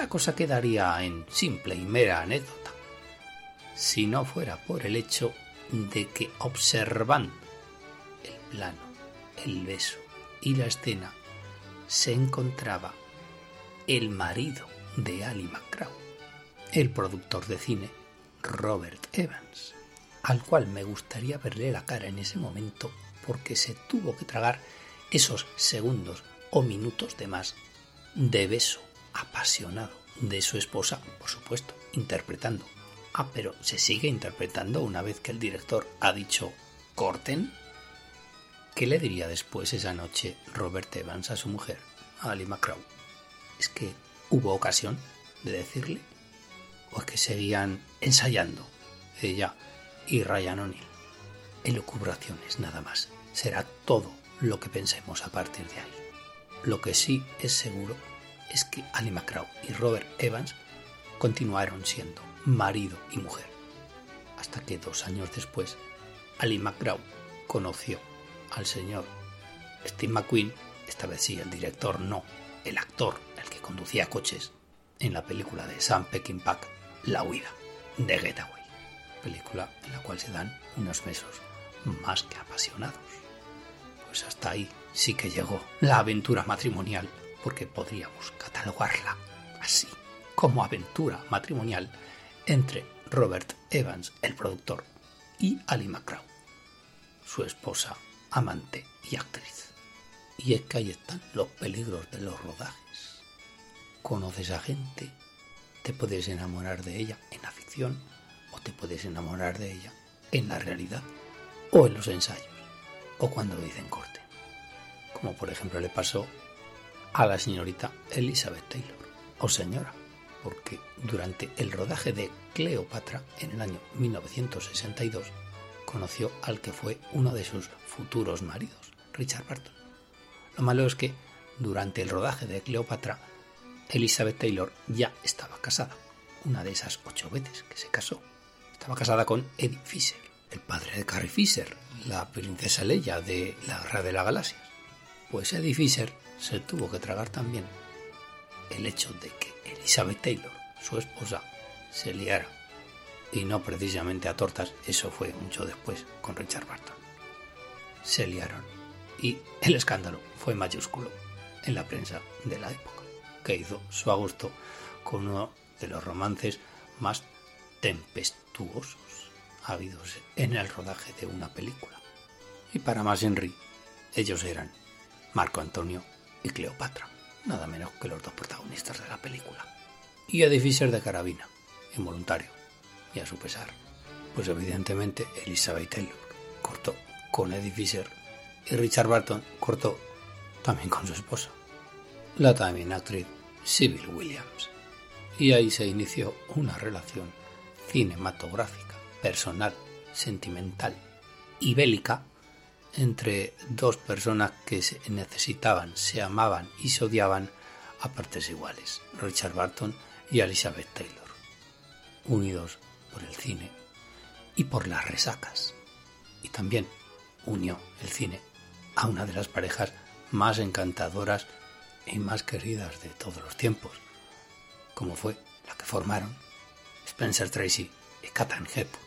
La cosa quedaría en simple y mera anécdota, si no fuera por el hecho de que observan el plano, el beso y la escena, se encontraba el marido de Ali McGraw, el productor de cine Robert Evans, al cual me gustaría verle la cara en ese momento porque se tuvo que tragar esos segundos o minutos de más de beso apasionado de su esposa, por supuesto, interpretando. Ah, pero se sigue interpretando una vez que el director ha dicho corten. ¿Qué le diría después esa noche Robert Evans a su mujer, Ali McCraw? ¿Es que hubo ocasión de decirle? ¿O es que seguían ensayando ella y Ryan O'Neill? Elucubraciones nada más. Será todo lo que pensemos a partir de ahí. Lo que sí es seguro es que Ali McCraw y Robert Evans continuaron siendo marido y mujer, hasta que dos años después Ali McGraw conoció al señor Steve McQueen, esta vez sí el director, no, el actor, el que conducía coches, en la película de Sam Peckinpah, La huida, de Getaway, película en la cual se dan unos besos más que apasionados. Pues hasta ahí sí que llegó la aventura matrimonial, porque podríamos catalogarla así, como aventura matrimonial entre Robert Evans, el productor, y Ali McGraw, su esposa, amante y actriz. Y es que ahí están los peligros de los rodajes. Conoces a gente, te puedes enamorar de ella en la ficción o te puedes enamorar de ella en la realidad o en los ensayos o cuando dicen corte. Como por ejemplo le pasó a la señorita Elizabeth Taylor o señora porque durante el rodaje de Cleopatra en el año 1962 conoció al que fue uno de sus futuros maridos, Richard Barton. Lo malo es que durante el rodaje de Cleopatra, Elizabeth Taylor ya estaba casada, una de esas ocho veces que se casó. Estaba casada con Eddie Fisher, el padre de Carrie Fisher, la princesa Leia de la Guerra de las Galaxias. Pues Eddie Fisher se tuvo que tragar también el hecho de que Elizabeth Taylor, su esposa, se liara. Y no precisamente a tortas, eso fue mucho después con Richard Barton. Se liaron. Y el escándalo fue mayúsculo en la prensa de la época, que hizo su agosto con uno de los romances más tempestuosos habidos en el rodaje de una película. Y para más Henry, ellos eran Marco Antonio y Cleopatra nada menos que los dos protagonistas de la película. Y Eddie Fisher de carabina, involuntario, y a su pesar. Pues evidentemente Elizabeth Taylor cortó con Eddie Fisher y Richard Barton cortó también con su esposa, la también actriz Sybil Williams. Y ahí se inició una relación cinematográfica, personal, sentimental y bélica entre dos personas que se necesitaban, se amaban y se odiaban a partes iguales, Richard Barton y Elizabeth Taylor, unidos por el cine y por las resacas. Y también unió el cine a una de las parejas más encantadoras y más queridas de todos los tiempos, como fue la que formaron Spencer Tracy y Katharine Hepburn.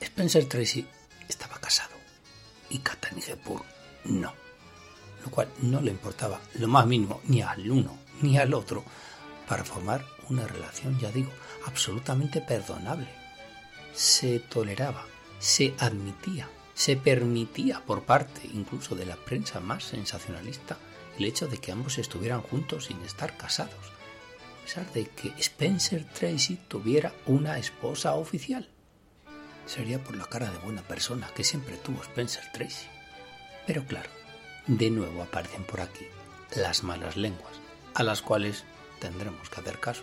Spencer Tracy estaba casado y Katharine Hepburn no, lo cual no le importaba lo más mínimo ni al uno ni al otro para formar una relación, ya digo, absolutamente perdonable. Se toleraba, se admitía, se permitía por parte incluso de la prensa más sensacionalista el hecho de que ambos estuvieran juntos sin estar casados, a pesar de que Spencer Tracy tuviera una esposa oficial. Sería por la cara de buena persona que siempre tuvo Spencer Tracy. Pero claro, de nuevo aparecen por aquí las malas lenguas, a las cuales tendremos que hacer caso,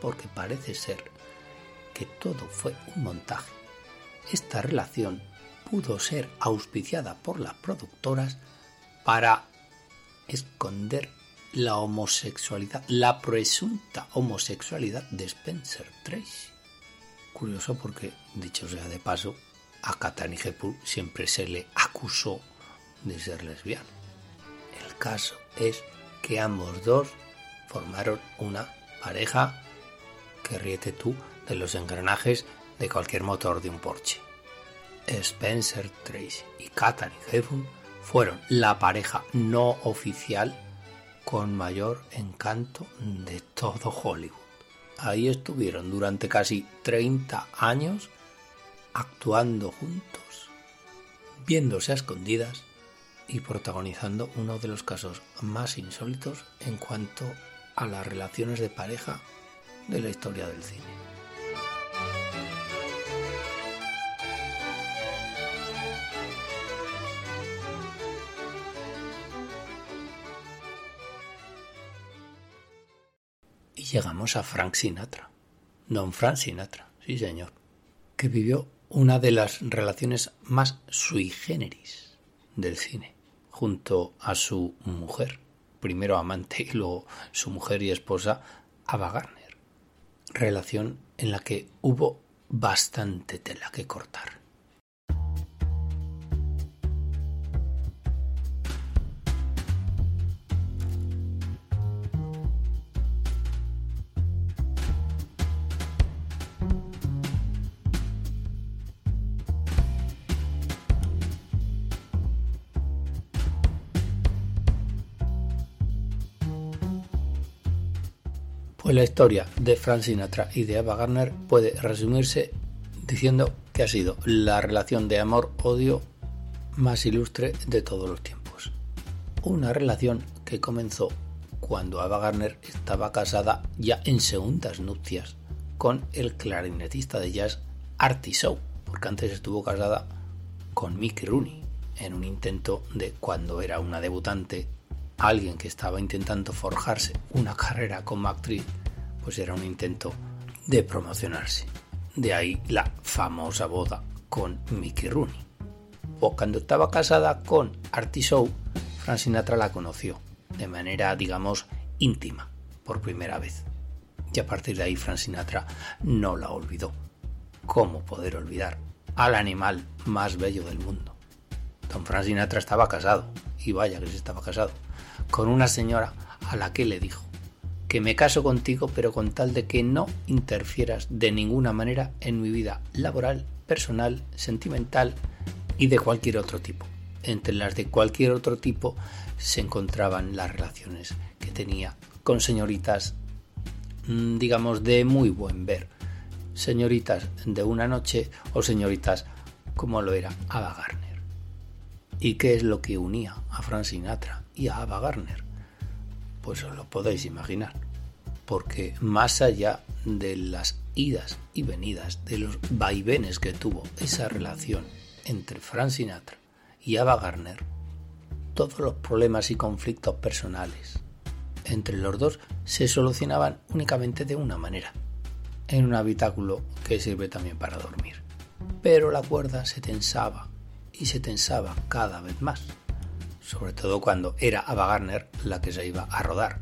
porque parece ser que todo fue un montaje. Esta relación pudo ser auspiciada por las productoras para esconder la homosexualidad, la presunta homosexualidad de Spencer Tracy. Curioso porque, dicho sea de paso, a Katharine Hepburn siempre se le acusó de ser lesbiana. El caso es que ambos dos formaron una pareja que ríete tú de los engranajes de cualquier motor de un Porsche. Spencer Tracy y Katharine Hepburn fueron la pareja no oficial con mayor encanto de todo Hollywood. Ahí estuvieron durante casi 30 años actuando juntos, viéndose a escondidas y protagonizando uno de los casos más insólitos en cuanto a las relaciones de pareja de la historia del cine. Llegamos a Frank Sinatra, don Frank Sinatra, sí señor, que vivió una de las relaciones más sui generis del cine, junto a su mujer, primero amante y luego su mujer y esposa, Ava Gardner. Relación en la que hubo bastante tela que cortar. La historia de Frank Sinatra y de Ava Gardner puede resumirse diciendo que ha sido la relación de amor-odio más ilustre de todos los tiempos. Una relación que comenzó cuando Ava Gardner estaba casada ya en segundas nupcias con el clarinetista de jazz Artie Shaw, porque antes estuvo casada con Mickey Rooney en un intento de cuando era una debutante alguien que estaba intentando forjarse una carrera como actriz, pues era un intento de promocionarse. De ahí la famosa boda con Mickey Rooney. O cuando estaba casada con Artie Shaw, Frank Sinatra la conoció de manera, digamos, íntima por primera vez. Y a partir de ahí Frank Sinatra no la olvidó. ¿Cómo poder olvidar al animal más bello del mundo? Don Frank Sinatra estaba casado, y vaya que se estaba casado, con una señora a la que le dijo que me caso contigo pero con tal de que no interfieras de ninguna manera en mi vida laboral, personal, sentimental y de cualquier otro tipo. Entre las de cualquier otro tipo se encontraban las relaciones que tenía con señoritas, mm, digamos, de muy buen ver. Señoritas de una noche o señoritas como lo era Ava Gardner. ¿Y qué es lo que unía a Frank Sinatra y a Ava Gardner? Pues os lo podéis imaginar. Porque más allá de las idas y venidas, de los vaivenes que tuvo esa relación entre Frank Sinatra y Ava Gardner, todos los problemas y conflictos personales entre los dos se solucionaban únicamente de una manera, en un habitáculo que sirve también para dormir. Pero la cuerda se tensaba y se tensaba cada vez más, sobre todo cuando era Ava Gardner la que se iba a rodar.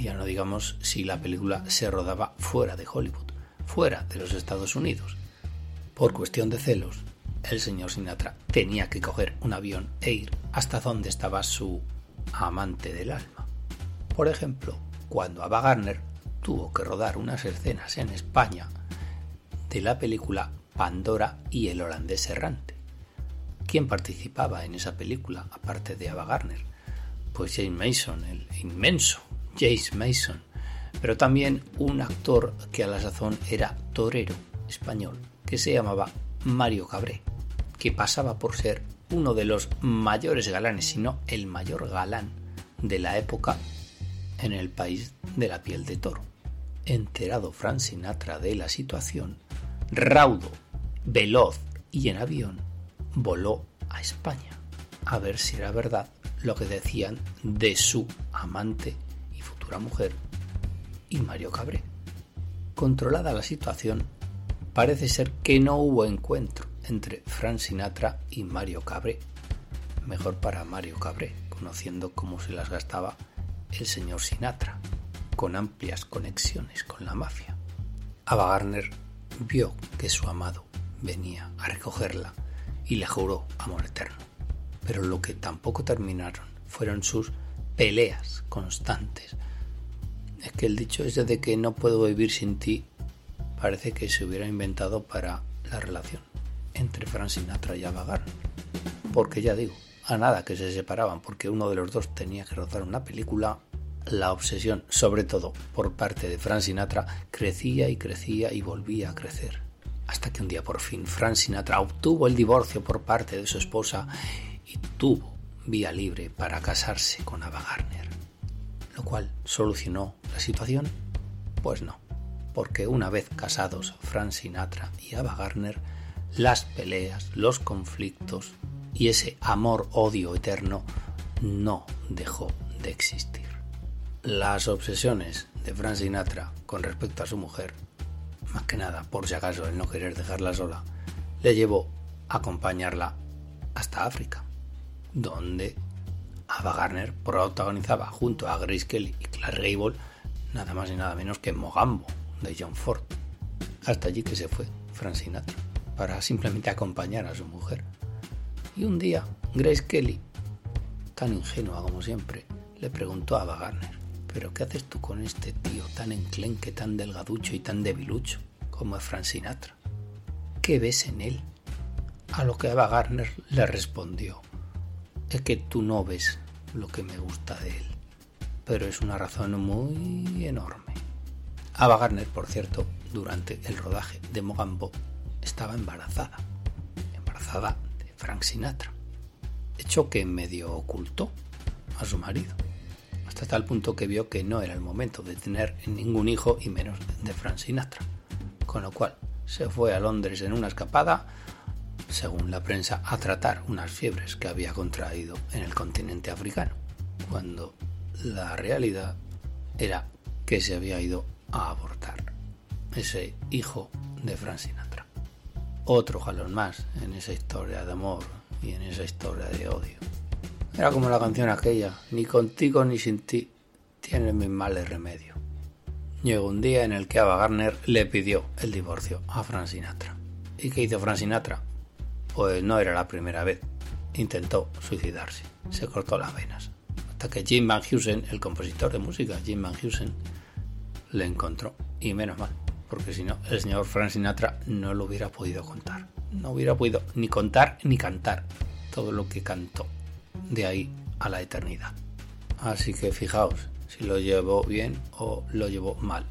Ya no digamos si la película se rodaba fuera de Hollywood, fuera de los Estados Unidos. Por cuestión de celos, el señor Sinatra tenía que coger un avión e ir hasta donde estaba su amante del alma. Por ejemplo, cuando Ava Gardner tuvo que rodar unas escenas en España de la película Pandora y el holandés errante. ¿Quién participaba en esa película, aparte de Ava Gardner? Pues James Mason, el inmenso James Mason, pero también un actor que a la sazón era torero español, que se llamaba Mario Cabré, que pasaba por ser uno de los mayores galanes, si no el mayor galán de la época en el país de la piel de toro. Enterado Frank Sinatra de la situación, raudo, veloz y en avión, voló a España a ver si era verdad lo que decían de su amante mujer y Mario Cabré. Controlada la situación, parece ser que no hubo encuentro entre Frank Sinatra y Mario Cabré. Mejor para Mario Cabré, conociendo cómo se las gastaba el señor Sinatra, con amplias conexiones con la mafia. Ava Garner vio que su amado venía a recogerla y le juró amor eterno. Pero lo que tampoco terminaron fueron sus peleas constantes. Es que el dicho ese de que no puedo vivir sin ti parece que se hubiera inventado para la relación entre Frank Sinatra y Ava Gardner. Porque ya digo, a nada que se separaban porque uno de los dos tenía que rodar una película, la obsesión, sobre todo por parte de Frank Sinatra, crecía y crecía y volvía a crecer. Hasta que un día por fin Frank Sinatra obtuvo el divorcio por parte de su esposa y tuvo vía libre para casarse con Ava Gardner. Cual solucionó la situación. Pues no, porque una vez casados Frank Sinatra y Ava Gardner, las peleas, los conflictos y ese amor-odio eterno no dejó de existir. Las obsesiones de Frank Sinatra con respecto a su mujer, más que nada por si acaso el no querer dejarla sola, le llevó a acompañarla hasta África, donde Ava Garner protagonizaba junto a Grace Kelly y Clark Gable nada más y nada menos que Mogambo de John Ford. Hasta allí que se fue Frank Sinatra para simplemente acompañar a su mujer. Y un día, Grace Kelly, tan ingenua como siempre, le preguntó a Ava ¿pero qué haces tú con este tío tan enclenque, tan delgaducho y tan debilucho como es Frank Sinatra? ¿Qué ves en él? A lo que Ava Gardner le respondió, es que tú no ves lo que me gusta de él, pero es una razón muy enorme. Ava Gardner, por cierto, durante el rodaje de Mogambo estaba embarazada, embarazada de Frank Sinatra, hecho que medio ocultó a su marido, hasta tal punto que vio que no era el momento de tener ningún hijo y menos de Frank Sinatra, con lo cual se fue a Londres en una escapada, según la prensa, a tratar unas fiebres que había contraído en el continente africano, cuando la realidad era que se había ido a abortar ese hijo de Frank Sinatra otro jalón más en esa historia de amor y en esa historia de odio. Era como la canción aquella, ni contigo ni sin ti tienes mis males remedio. Llegó un día en el que Ava Garner le pidió el divorcio a Frank Sinatra. ¿Y qué hizo Frank Sinatra? Pues no era la primera vez. Intentó suicidarse. Se cortó las venas. Hasta que Jim Van Heusen, el compositor de música, Jim Van Heusen, le encontró. Y menos mal porque si no, el señor Frank Sinatra no lo hubiera podido contar. No hubiera podido ni contar ni cantar todo lo que cantó de ahí a la eternidad. Así que fijaos si lo llevó bien o lo llevó mal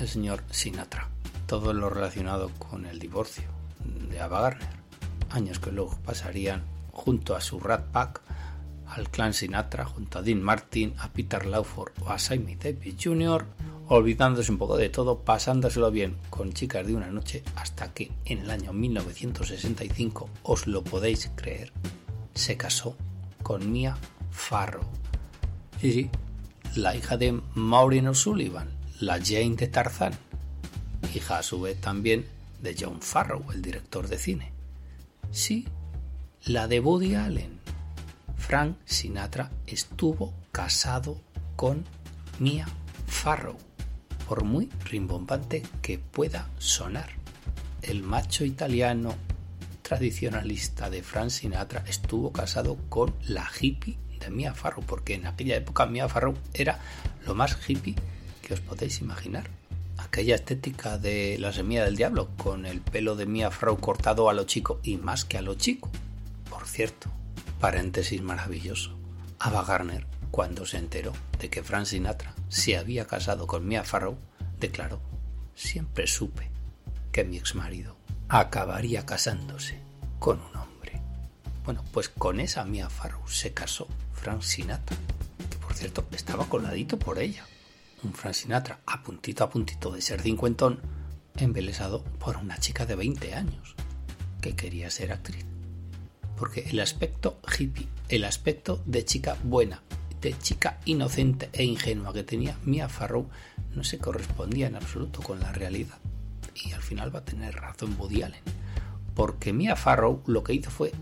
el señor Sinatra. Todo lo relacionado con el divorcio de Ava Gardner. Años que luego pasarían junto a su Rat Pack, al clan Sinatra, junto a Dean Martin, a Peter Lawford o a Sammy Davis Jr., olvidándose un poco de todo, pasándoselo bien con chicas de una noche, hasta que en el año 1965, os lo podéis creer, se casó con Mia Farrow. Sí, sí, la hija de Maureen O'Sullivan, la Jane de Tarzán, hija a su vez también de John Farrow, el director de cine. Sí, la de Woody Allen. Frank Sinatra estuvo casado con Mia Farrow por muy rimbombante que pueda sonar. El macho italiano tradicionalista de Frank Sinatra estuvo casado con la hippie de Mia Farrow, porque en aquella época Mia Farrow era lo más hippie que os podéis imaginar. Aquella estética de la semilla del diablo, con el pelo de Mia Farrow cortado a lo chico y más que a lo chico. Por cierto, paréntesis maravilloso. Ava Garner, cuando se enteró de que Frank Sinatra se había casado con Mia Farrow, declaró, siempre supe que mi exmarido acabaría casándose con un hombre. Bueno, pues con esa Mia Farrow se casó Frank Sinatra, que por cierto estaba coladito por ella. Un Frank Sinatra a puntito a puntito de ser cincuentón, embelesado por una chica de 20 años que quería ser actriz. Porque el aspecto hippie, el aspecto de chica buena, de chica inocente e ingenua que tenía Mia Farrow no se correspondía en absoluto con la realidad. Y al final va a tener razón Woody Allen. Porque Mia Farrow lo que hizo fue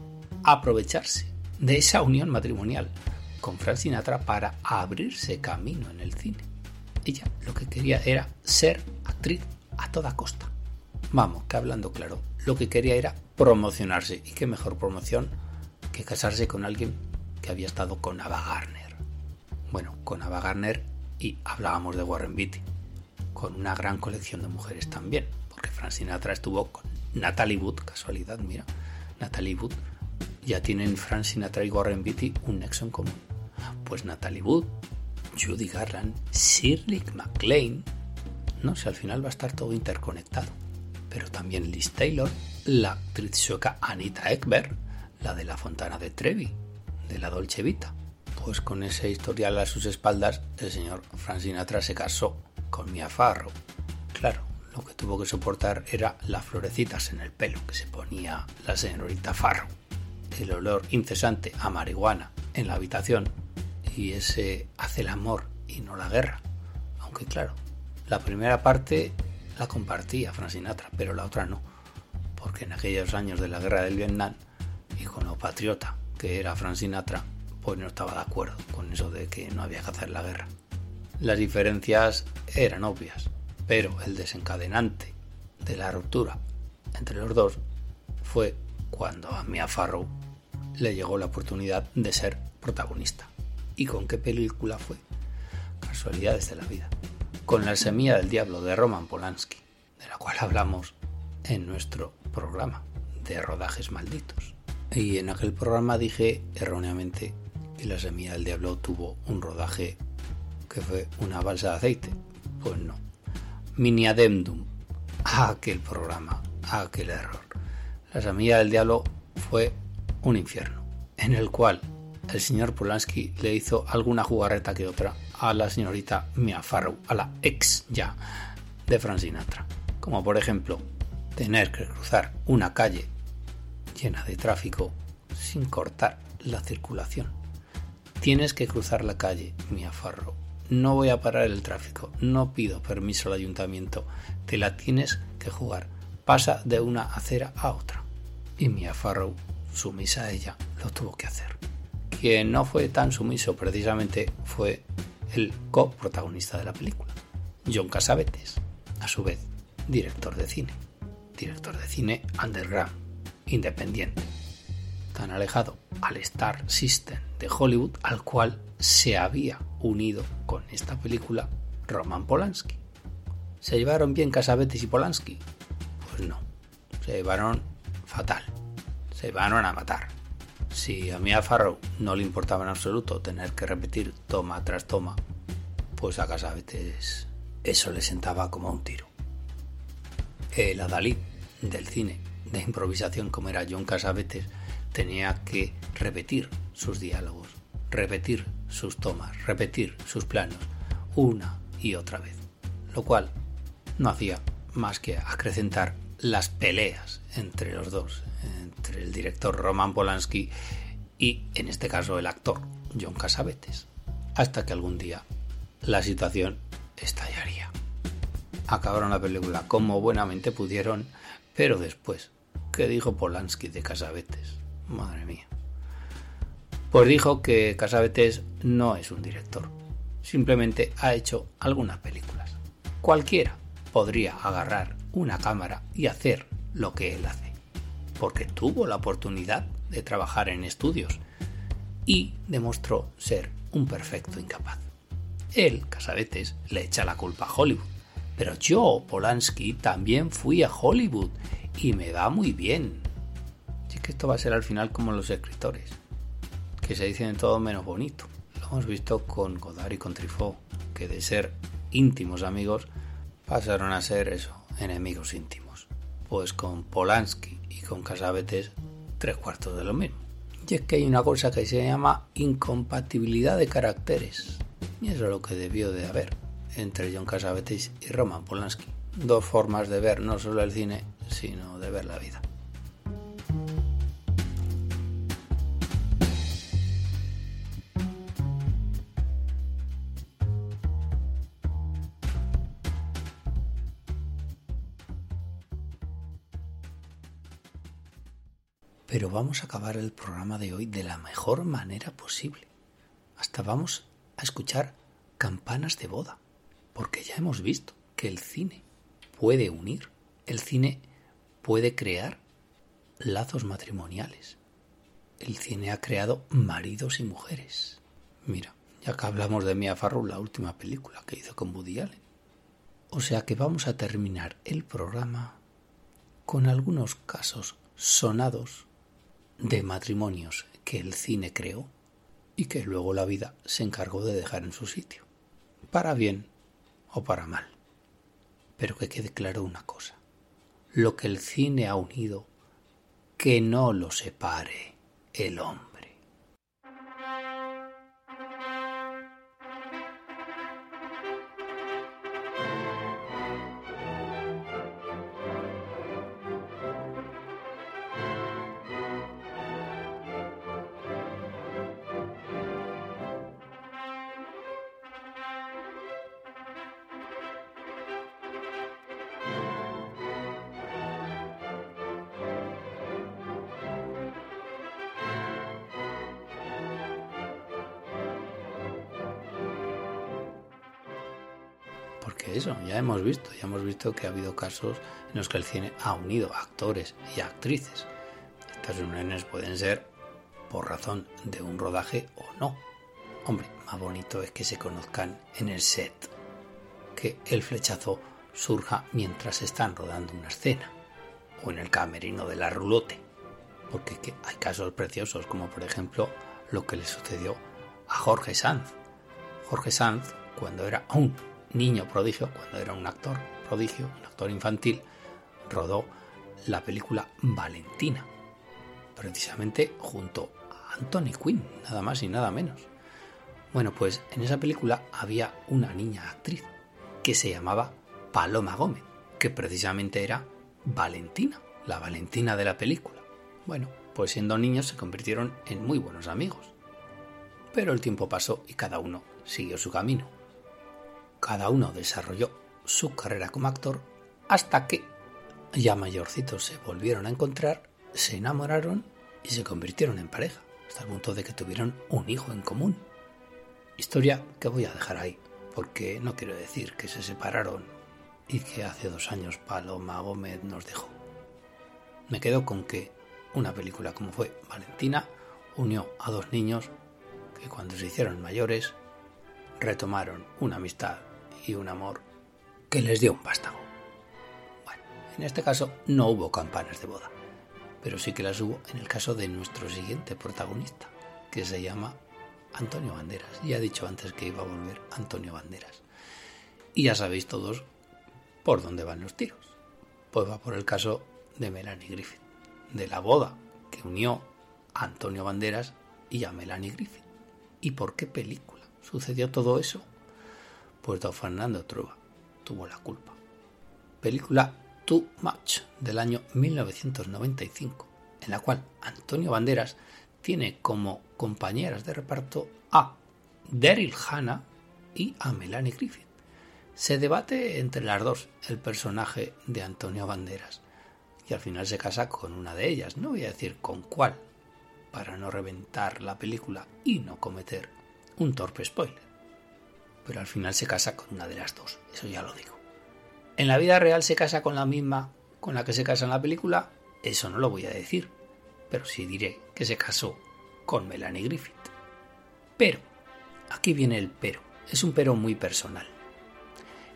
aprovecharse de esa unión matrimonial con Frank Sinatra para abrirse camino en el cine. Ella lo que quería era ser actriz a toda costa. Vamos, que hablando claro, lo que quería era promocionarse. Y qué mejor promoción que casarse con alguien que había estado con Ava Garner. Bueno, con Ava Garner y hablábamos de Warren Beatty, con una gran colección de mujeres también, porque Frank Sinatra estuvo con Natalie Wood, casualidad, mira, Natalie Wood, ya tienen Frank Sinatra y Warren Beatty un nexo en común. Pues Natalie Wood, Judy Garland, Shirley MacLaine, no sé, al final va a estar todo interconectado. Pero también Liz Taylor, la actriz sueca Anita Ekberg, la de la Fontana de Trevi, de la Dolce Vita. Pues con ese historial a sus espaldas, el señor Frank Sinatra se casó con Mia Farrow. Claro, lo que tuvo que soportar era las florecitas en el pelo que se ponía la señorita Farrow, el olor incesante a marihuana en la habitación y ese hace el amor y no la guerra. Aunque claro, la primera parte la compartía Frank Sinatra, pero la otra no, porque en aquellos años de la guerra del Vietnam y con lo patriota que era Frank Sinatra, pues no estaba de acuerdo con eso de que no había que hacer la guerra. Las diferencias eran obvias, pero el desencadenante de la ruptura entre los dos fue cuando a Mia Farrow le llegó la oportunidad de ser protagonista. ¿Y con qué película fue? Casualidades de la vida. Con La semilla del diablo de Roman Polanski, de la cual hablamos en nuestro programa de rodajes malditos. Y en aquel programa dije erróneamente que La semilla del diablo tuvo un rodaje que fue una balsa de aceite. Pues no. Mini adendum a aquel programa, a aquel error. La semilla del diablo fue un infierno, en el cual el señor Polanski le hizo alguna jugarreta que otra a la señorita Mia Farrow, a la ex ya de Frank Sinatra. Como por ejemplo, tener que cruzar una calle llena de tráfico sin cortar la circulación. Tienes que cruzar la calle, Mia Farrow. No voy a parar el tráfico, no pido permiso al ayuntamiento, te la tienes que jugar. Pasa de una acera a otra. Y Mia Farrow, sumisa a ella, lo tuvo que hacer. Quien no fue tan sumiso precisamente fue el coprotagonista de la película, John Casavetes, a su vez director de cine, director de cine underground, independiente, tan alejado al Star System de Hollywood al cual se había unido con esta película Roman Polanski. ¿Se llevaron bien Casavetes y Polanski? Pues no, se llevaron fatal, se llevaron a matar. Si a Mia Farrow no le importaba en absoluto tener que repetir toma tras toma, pues a Casavetes eso le sentaba como un tiro. El adalid del cine de improvisación como era John Casavetes tenía que repetir sus diálogos, repetir sus tomas, repetir sus planos una y otra vez, lo cual no hacía más que acrecentar las peleas entre los dos, entre el director Roman Polanski y, en este caso, el actor John Casavetes, hasta que algún día la situación estallaría. Acabaron la película como buenamente pudieron, pero después, ¿qué dijo Polanski de Casavetes? Madre mía. Pues dijo que Casavetes no es un director, simplemente ha hecho algunas películas. Cualquiera podría agarrar una cámara y hacer lo que él hace porque tuvo la oportunidad de trabajar en estudios y demostró ser un perfecto incapaz. Él, Casavetes, le echa la culpa a Hollywood, pero yo, Polanski, también fui a Hollywood y me va muy bien. Así que esto va a ser al final como los escritores, que se dicen todo menos bonito. Lo hemos visto con Godard y con Truffaut, que de ser íntimos amigos pasaron a ser eso, enemigos íntimos. Pues con Polanski y con Casabetes, tres cuartos de lo mismo. Y es que hay una cosa que se llama incompatibilidad de caracteres. Y eso es lo que debió de haber entre John Casabetes y Roman Polanski. Dos formas de ver no solo el cine, sino de ver la vida. Pero vamos a acabar el programa de hoy de la mejor manera posible. Hasta vamos a escuchar campanas de boda, porque ya hemos visto que el cine puede unir, el cine puede crear lazos matrimoniales. El cine ha creado maridos y mujeres. Mira, ya que hablamos de Mia Farrow, la última película que hizo con Woody Allen. O sea que vamos a terminar el programa con algunos casos sonados de matrimonios que el cine creó y que luego la vida se encargó de dejar en su sitio, para bien o para mal. Pero que quede claro una cosa, lo que el cine ha unido, que no lo separe el hombre. Porque eso, ya hemos visto, ya hemos visto que ha habido casos en los que el cine ha unido actores y actrices. Estas uniones pueden ser por razón de un rodaje o no. Hombre, más bonito es que se conozcan en el set, que el flechazo surja mientras están rodando una escena, o en el camerino de la rulote, porque hay casos preciosos, como por ejemplo lo que le sucedió a Jorge Sanz. Jorge Sanz, cuando era un niño prodigio, cuando era un actor prodigio, un actor infantil, rodó la película Valentina, precisamente junto a Anthony Quinn, nada más y nada menos. Bueno, pues en esa película había una niña actriz que se llamaba Paloma Gómez, que precisamente era Valentina, la Valentina de la película. Bueno, pues siendo niños se convirtieron en muy buenos amigos. Pero el tiempo pasó y cada uno siguió su camino cada uno desarrolló su carrera como actor hasta que, ya mayorcitos, se volvieron a encontrar, se enamoraron y se convirtieron en pareja, hasta el punto de que tuvieron un hijo en común. Historia que voy a dejar ahí, porque no quiero decir que se separaron y que hace dos años Paloma Gómez nos dejó. Me quedo con que una película como fue Valentina unió a dos niños que cuando se hicieron mayores retomaron una amistad y un amor que les dio un vástago. Bueno, en este caso no hubo campanas de boda, pero sí que las hubo en el caso de nuestro siguiente protagonista, que se llama Antonio Banderas. Ya he dicho antes que iba a volver Antonio Banderas. Y ya sabéis todos por dónde van los tiros. Pues va por el caso de Melanie Griffith, de la boda que unió a Antonio Banderas y a Melanie Griffith. ¿Y por qué película sucedió todo eso? Pues don Fernando Trueba tuvo la culpa. Película Too Much del año 1995, en la cual Antonio Banderas tiene como compañeras de reparto a Daryl Hannah y a Melanie Griffith. Se debate entre las dos el personaje de Antonio Banderas y al final se casa con una de ellas. No voy a decir con cuál, para no reventar la película y no cometer un torpe spoiler pero al final se casa con una de las dos, eso ya lo digo. En la vida real se casa con la misma con la que se casa en la película, eso no lo voy a decir, pero sí diré que se casó con Melanie Griffith. Pero, aquí viene el pero, es un pero muy personal.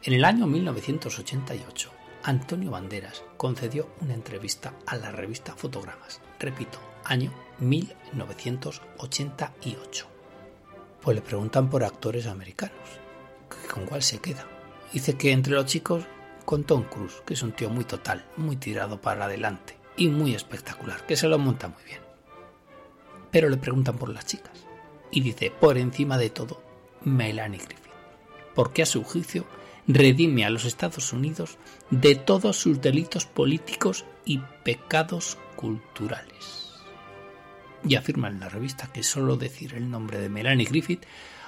En el año 1988, Antonio Banderas concedió una entrevista a la revista Fotogramas, repito, año 1988. Pues le preguntan por actores americanos, con cuál se queda. Dice que entre los chicos con Tom Cruise, que es un tío muy total, muy tirado para adelante y muy espectacular, que se lo monta muy bien. Pero le preguntan por las chicas y dice, por encima de todo, Melanie Griffith, porque a su juicio redime a los Estados Unidos de todos sus delitos políticos y pecados culturales. Y afirma en la revista que solo decir el nombre de Melanie Griffith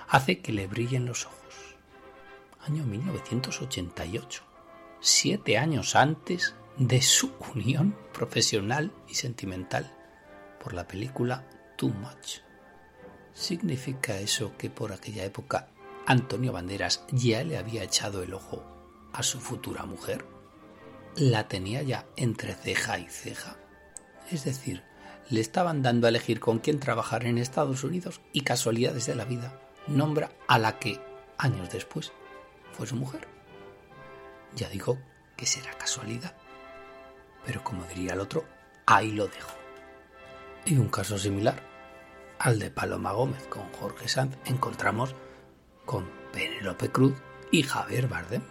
hace que le brillen los ojos. Año 1988, siete años antes de su unión profesional y sentimental por la película Too Much. ¿Significa eso que por aquella época Antonio Banderas ya le había echado el ojo a su futura mujer? La tenía ya entre ceja y ceja. Es decir, le estaban dando a elegir con quién trabajar en Estados Unidos y casualidades de la vida nombra a la que, años después, fue su mujer. Ya digo que será casualidad. Pero como diría el otro, ahí lo dejo. Y un caso similar al de Paloma Gómez con Jorge Sanz encontramos con Penélope Cruz y Javier Bardem.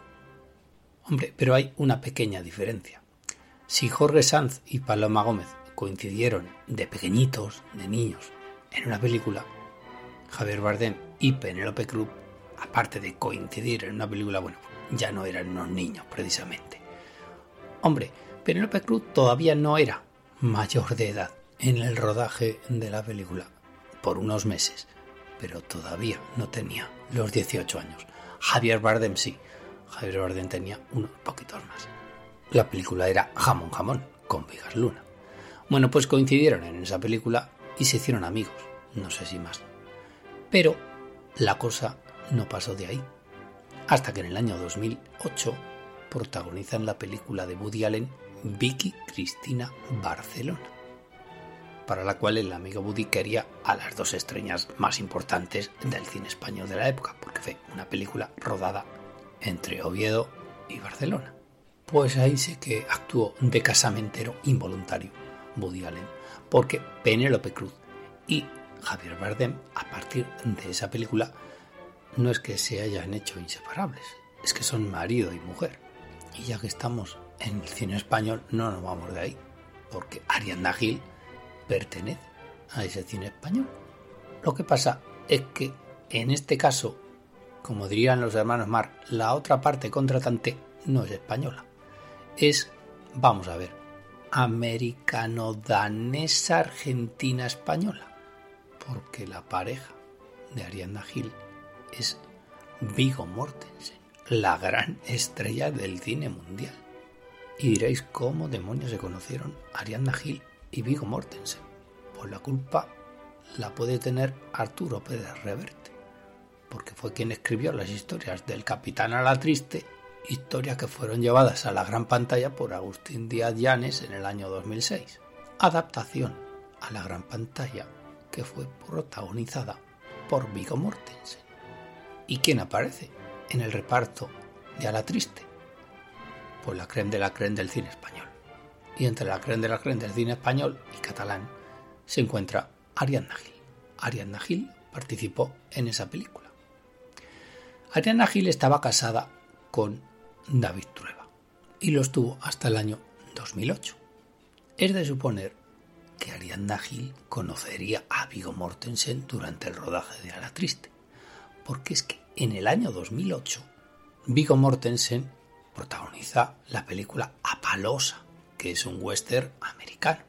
Hombre, pero hay una pequeña diferencia. Si Jorge Sanz y Paloma Gómez coincidieron de pequeñitos, de niños, en una película, Javier Bardem y Penélope Cruz, aparte de coincidir en una película, bueno, ya no eran unos niños precisamente. Hombre, Penélope Cruz todavía no era mayor de edad en el rodaje de la película por unos meses, pero todavía no tenía los 18 años. Javier Bardem sí, Javier Bardem tenía unos poquitos más. La película era Jamón Jamón, con Vigas Luna. Bueno, pues coincidieron en esa película y se hicieron amigos, no sé si más. Pero la cosa no pasó de ahí. Hasta que en el año 2008 protagonizan la película de Woody Allen Vicky Cristina Barcelona para la cual el amigo Woody quería a las dos estrellas más importantes del cine español de la época, porque fue una película rodada entre Oviedo y Barcelona. Pues ahí sí que actuó de casamentero involuntario Woody Allen, porque Penélope Cruz y Javier Bardem, a partir de esa película, no es que se hayan hecho inseparables, es que son marido y mujer. Y ya que estamos en el cine español, no nos vamos de ahí, porque Ariadna Gil pertenece a ese cine español. Lo que pasa es que en este caso, como dirían los hermanos Mar, la otra parte contratante no es española. Es, vamos a ver, americano-danesa argentina-española. Porque la pareja de Ariadna Gil es Vigo Mortensen, la gran estrella del cine mundial. Y diréis cómo demonios se conocieron Ariadna Gil y Vigo Mortensen. Pues la culpa la puede tener Arturo Pérez Reverte, porque fue quien escribió las historias del Capitán a la Triste, historias que fueron llevadas a la gran pantalla por Agustín Díaz Llanes en el año 2006. Adaptación a la gran pantalla que fue protagonizada por Vigo Mortensen. ¿Y quién aparece en el reparto de A la Triste? Pues la creen de la creen del cine español y entre la creen de la creen del cine español y catalán se encuentra Ariadna Gil. Ariadna Gil participó en esa película. Ariadna Gil estaba casada con David Trueba y lo estuvo hasta el año 2008. Es de suponer que Ariadna Gil conocería a Vigo Mortensen durante el rodaje de A la Triste, porque es que en el año 2008 Vigo Mortensen protagoniza la película Apalosa, que es un western americano.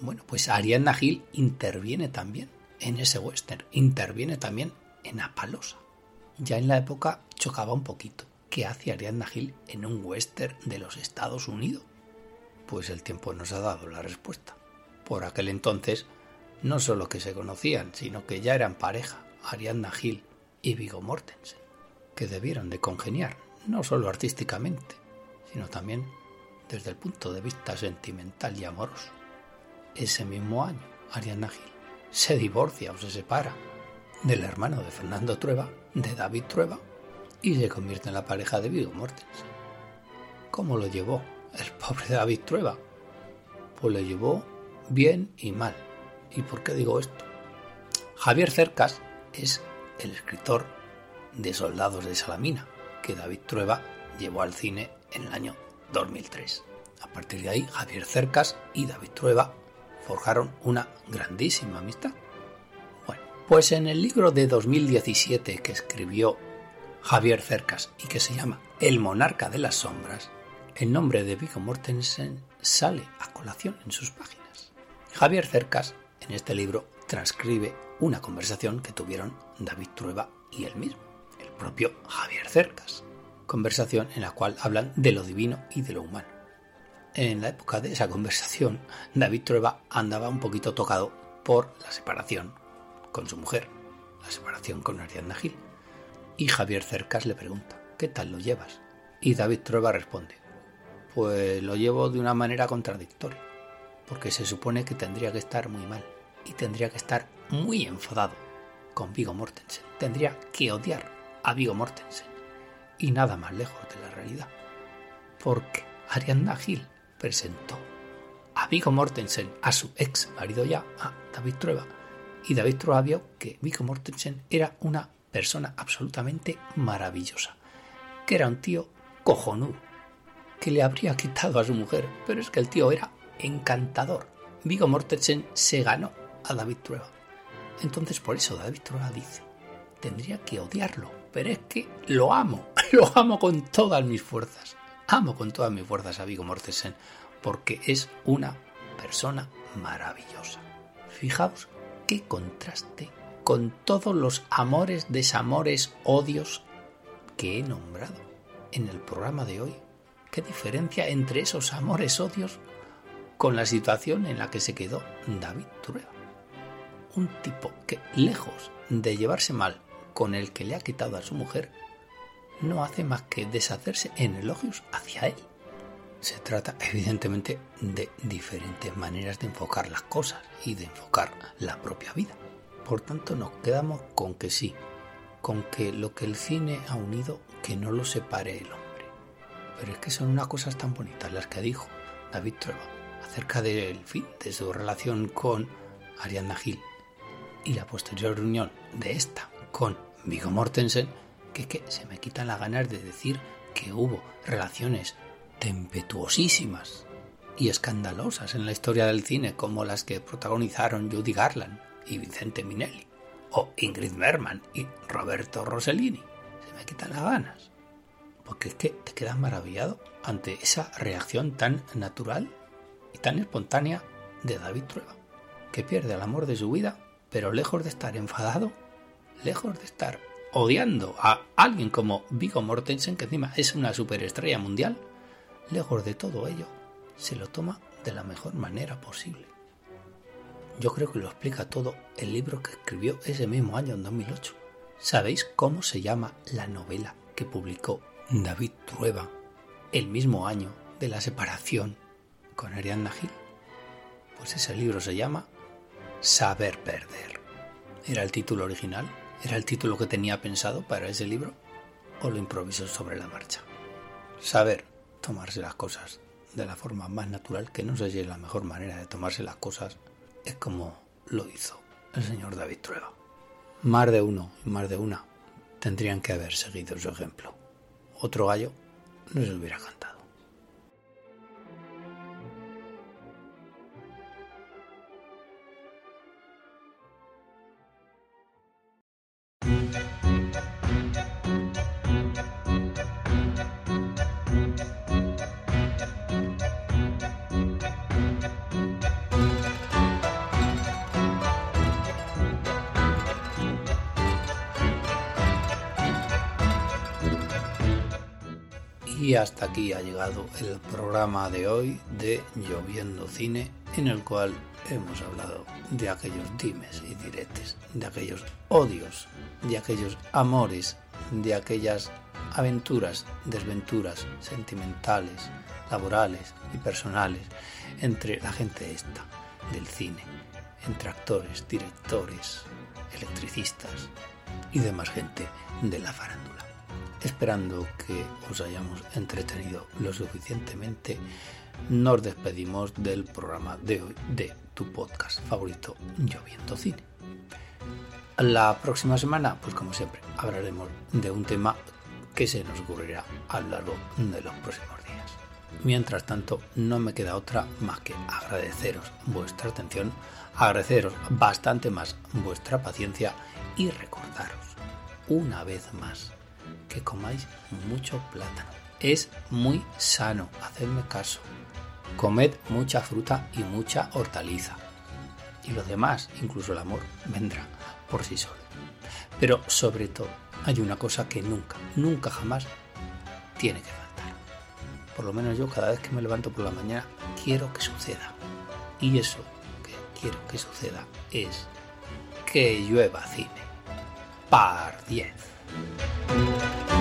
Bueno, pues Ariadna Gil interviene también en ese western, interviene también en Apalosa. Ya en la época chocaba un poquito. ¿Qué hace Ariadna Gil en un western de los Estados Unidos? Pues el tiempo nos ha dado la respuesta. Por aquel entonces, no solo que se conocían, sino que ya eran pareja, Ariadna Gil y Vigo Mortensen, que debieron de congeniar, no solo artísticamente, sino también desde el punto de vista sentimental y amoroso. Ese mismo año, Ariana Gil se divorcia o se separa del hermano de Fernando Trueba, de David Trueba, y se convierte en la pareja de Vigo Mortensen. ¿Cómo lo llevó el (laughs) pobre David Trueba? Pues lo llevó bien y mal. ¿Y por qué digo esto? Javier Cercas es el escritor de Soldados de Salamina, que David Trueba llevó al cine en el año 2003. A partir de ahí, Javier Cercas y David Trueba forjaron una grandísima amistad. Bueno, pues en el libro de 2017 que escribió Javier Cercas y que se llama El monarca de las sombras, el nombre de Viggo Mortensen sale a colación en sus páginas. Javier Cercas, en este libro, transcribe una conversación que tuvieron David Trueba y él mismo, el propio Javier Cercas. Conversación en la cual hablan de lo divino y de lo humano. En la época de esa conversación, David Trueba andaba un poquito tocado por la separación con su mujer, la separación con Ariadna Gil. Y Javier Cercas le pregunta, ¿qué tal lo llevas? Y David Trueba responde, pues lo llevo de una manera contradictoria, porque se supone que tendría que estar muy mal y tendría que estar muy enfadado con Vigo Mortensen. Tendría que odiar a Vigo Mortensen. Y nada más lejos de la realidad. Porque Ariadna Gil presentó a Vigo Mortensen, a su ex marido ya, a David Trueba. Y David Trueba vio que Vigo Mortensen era una persona absolutamente maravillosa. Que era un tío cojonudo. Que le habría quitado a su mujer. Pero es que el tío era encantador. Vigo Mortensen se ganó a David Trueba. Entonces por eso David Trueba dice, tendría que odiarlo, pero es que lo amo, (laughs) lo amo con todas mis fuerzas. Amo con todas mis fuerzas a Vigo Mortensen porque es una persona maravillosa. Fijaos qué contraste con todos los amores, desamores, odios que he nombrado en el programa de hoy. ¿Qué diferencia entre esos amores, odios con la situación en la que se quedó David Trueba? un tipo que, lejos de llevarse mal con el que le ha quitado a su mujer, no hace más que deshacerse en elogios hacia él. Se trata evidentemente de diferentes maneras de enfocar las cosas y de enfocar la propia vida. Por tanto nos quedamos con que sí, con que lo que el cine ha unido, que no lo separe el hombre. Pero es que son unas cosas tan bonitas las que dijo David Trueba acerca del fin de su relación con Ariadna Gil y la posterior reunión de esta con Vigo Mortensen, que, que se me quitan las ganas de decir que hubo relaciones tempestuosísimas y escandalosas en la historia del cine como las que protagonizaron Judy Garland y Vicente Minelli, o Ingrid Bergman y Roberto Rossellini. Se me quitan las ganas. Porque es que te quedas maravillado ante esa reacción tan natural y tan espontánea de David Trueba, que pierde el amor de su vida pero lejos de estar enfadado, lejos de estar odiando a alguien como Vigo Mortensen, que encima es una superestrella mundial, lejos de todo ello, se lo toma de la mejor manera posible. Yo creo que lo explica todo el libro que escribió ese mismo año, en 2008. ¿Sabéis cómo se llama la novela que publicó David Trueba el mismo año de la separación con Ariadna Gil? Pues ese libro se llama Saber perder. ¿Era el título original? ¿Era el título que tenía pensado para ese libro? ¿O lo improvisó sobre la marcha? Saber tomarse las cosas de la forma más natural, que no sé si es la mejor manera de tomarse las cosas, es como lo hizo el señor David Trueba. Más de uno y más de una tendrían que haber seguido su ejemplo. Otro gallo no se hubiera cantado. Y hasta aquí ha llegado el programa de hoy de Lloviendo Cine, en el cual hemos hablado de aquellos dimes y diretes, de aquellos odios, de aquellos amores, de aquellas aventuras, desventuras sentimentales, laborales y personales entre la gente esta del cine, entre actores, directores, electricistas y demás gente de la farándula esperando que os hayamos entretenido lo suficientemente nos despedimos del programa de hoy de tu podcast favorito, Lloviendo Cine. La próxima semana, pues como siempre, hablaremos de un tema que se nos ocurrirá a lo largo de los próximos días. Mientras tanto, no me queda otra más que agradeceros vuestra atención, agradeceros bastante más vuestra paciencia y recordaros una vez más que comáis mucho plátano. Es muy sano, hacedme caso. Comed mucha fruta y mucha hortaliza. Y lo demás, incluso el amor, vendrá por sí solo. Pero sobre todo, hay una cosa que nunca, nunca jamás tiene que faltar. Por lo menos yo cada vez que me levanto por la mañana quiero que suceda. Y eso que quiero que suceda es que llueva cine. Par 10. Música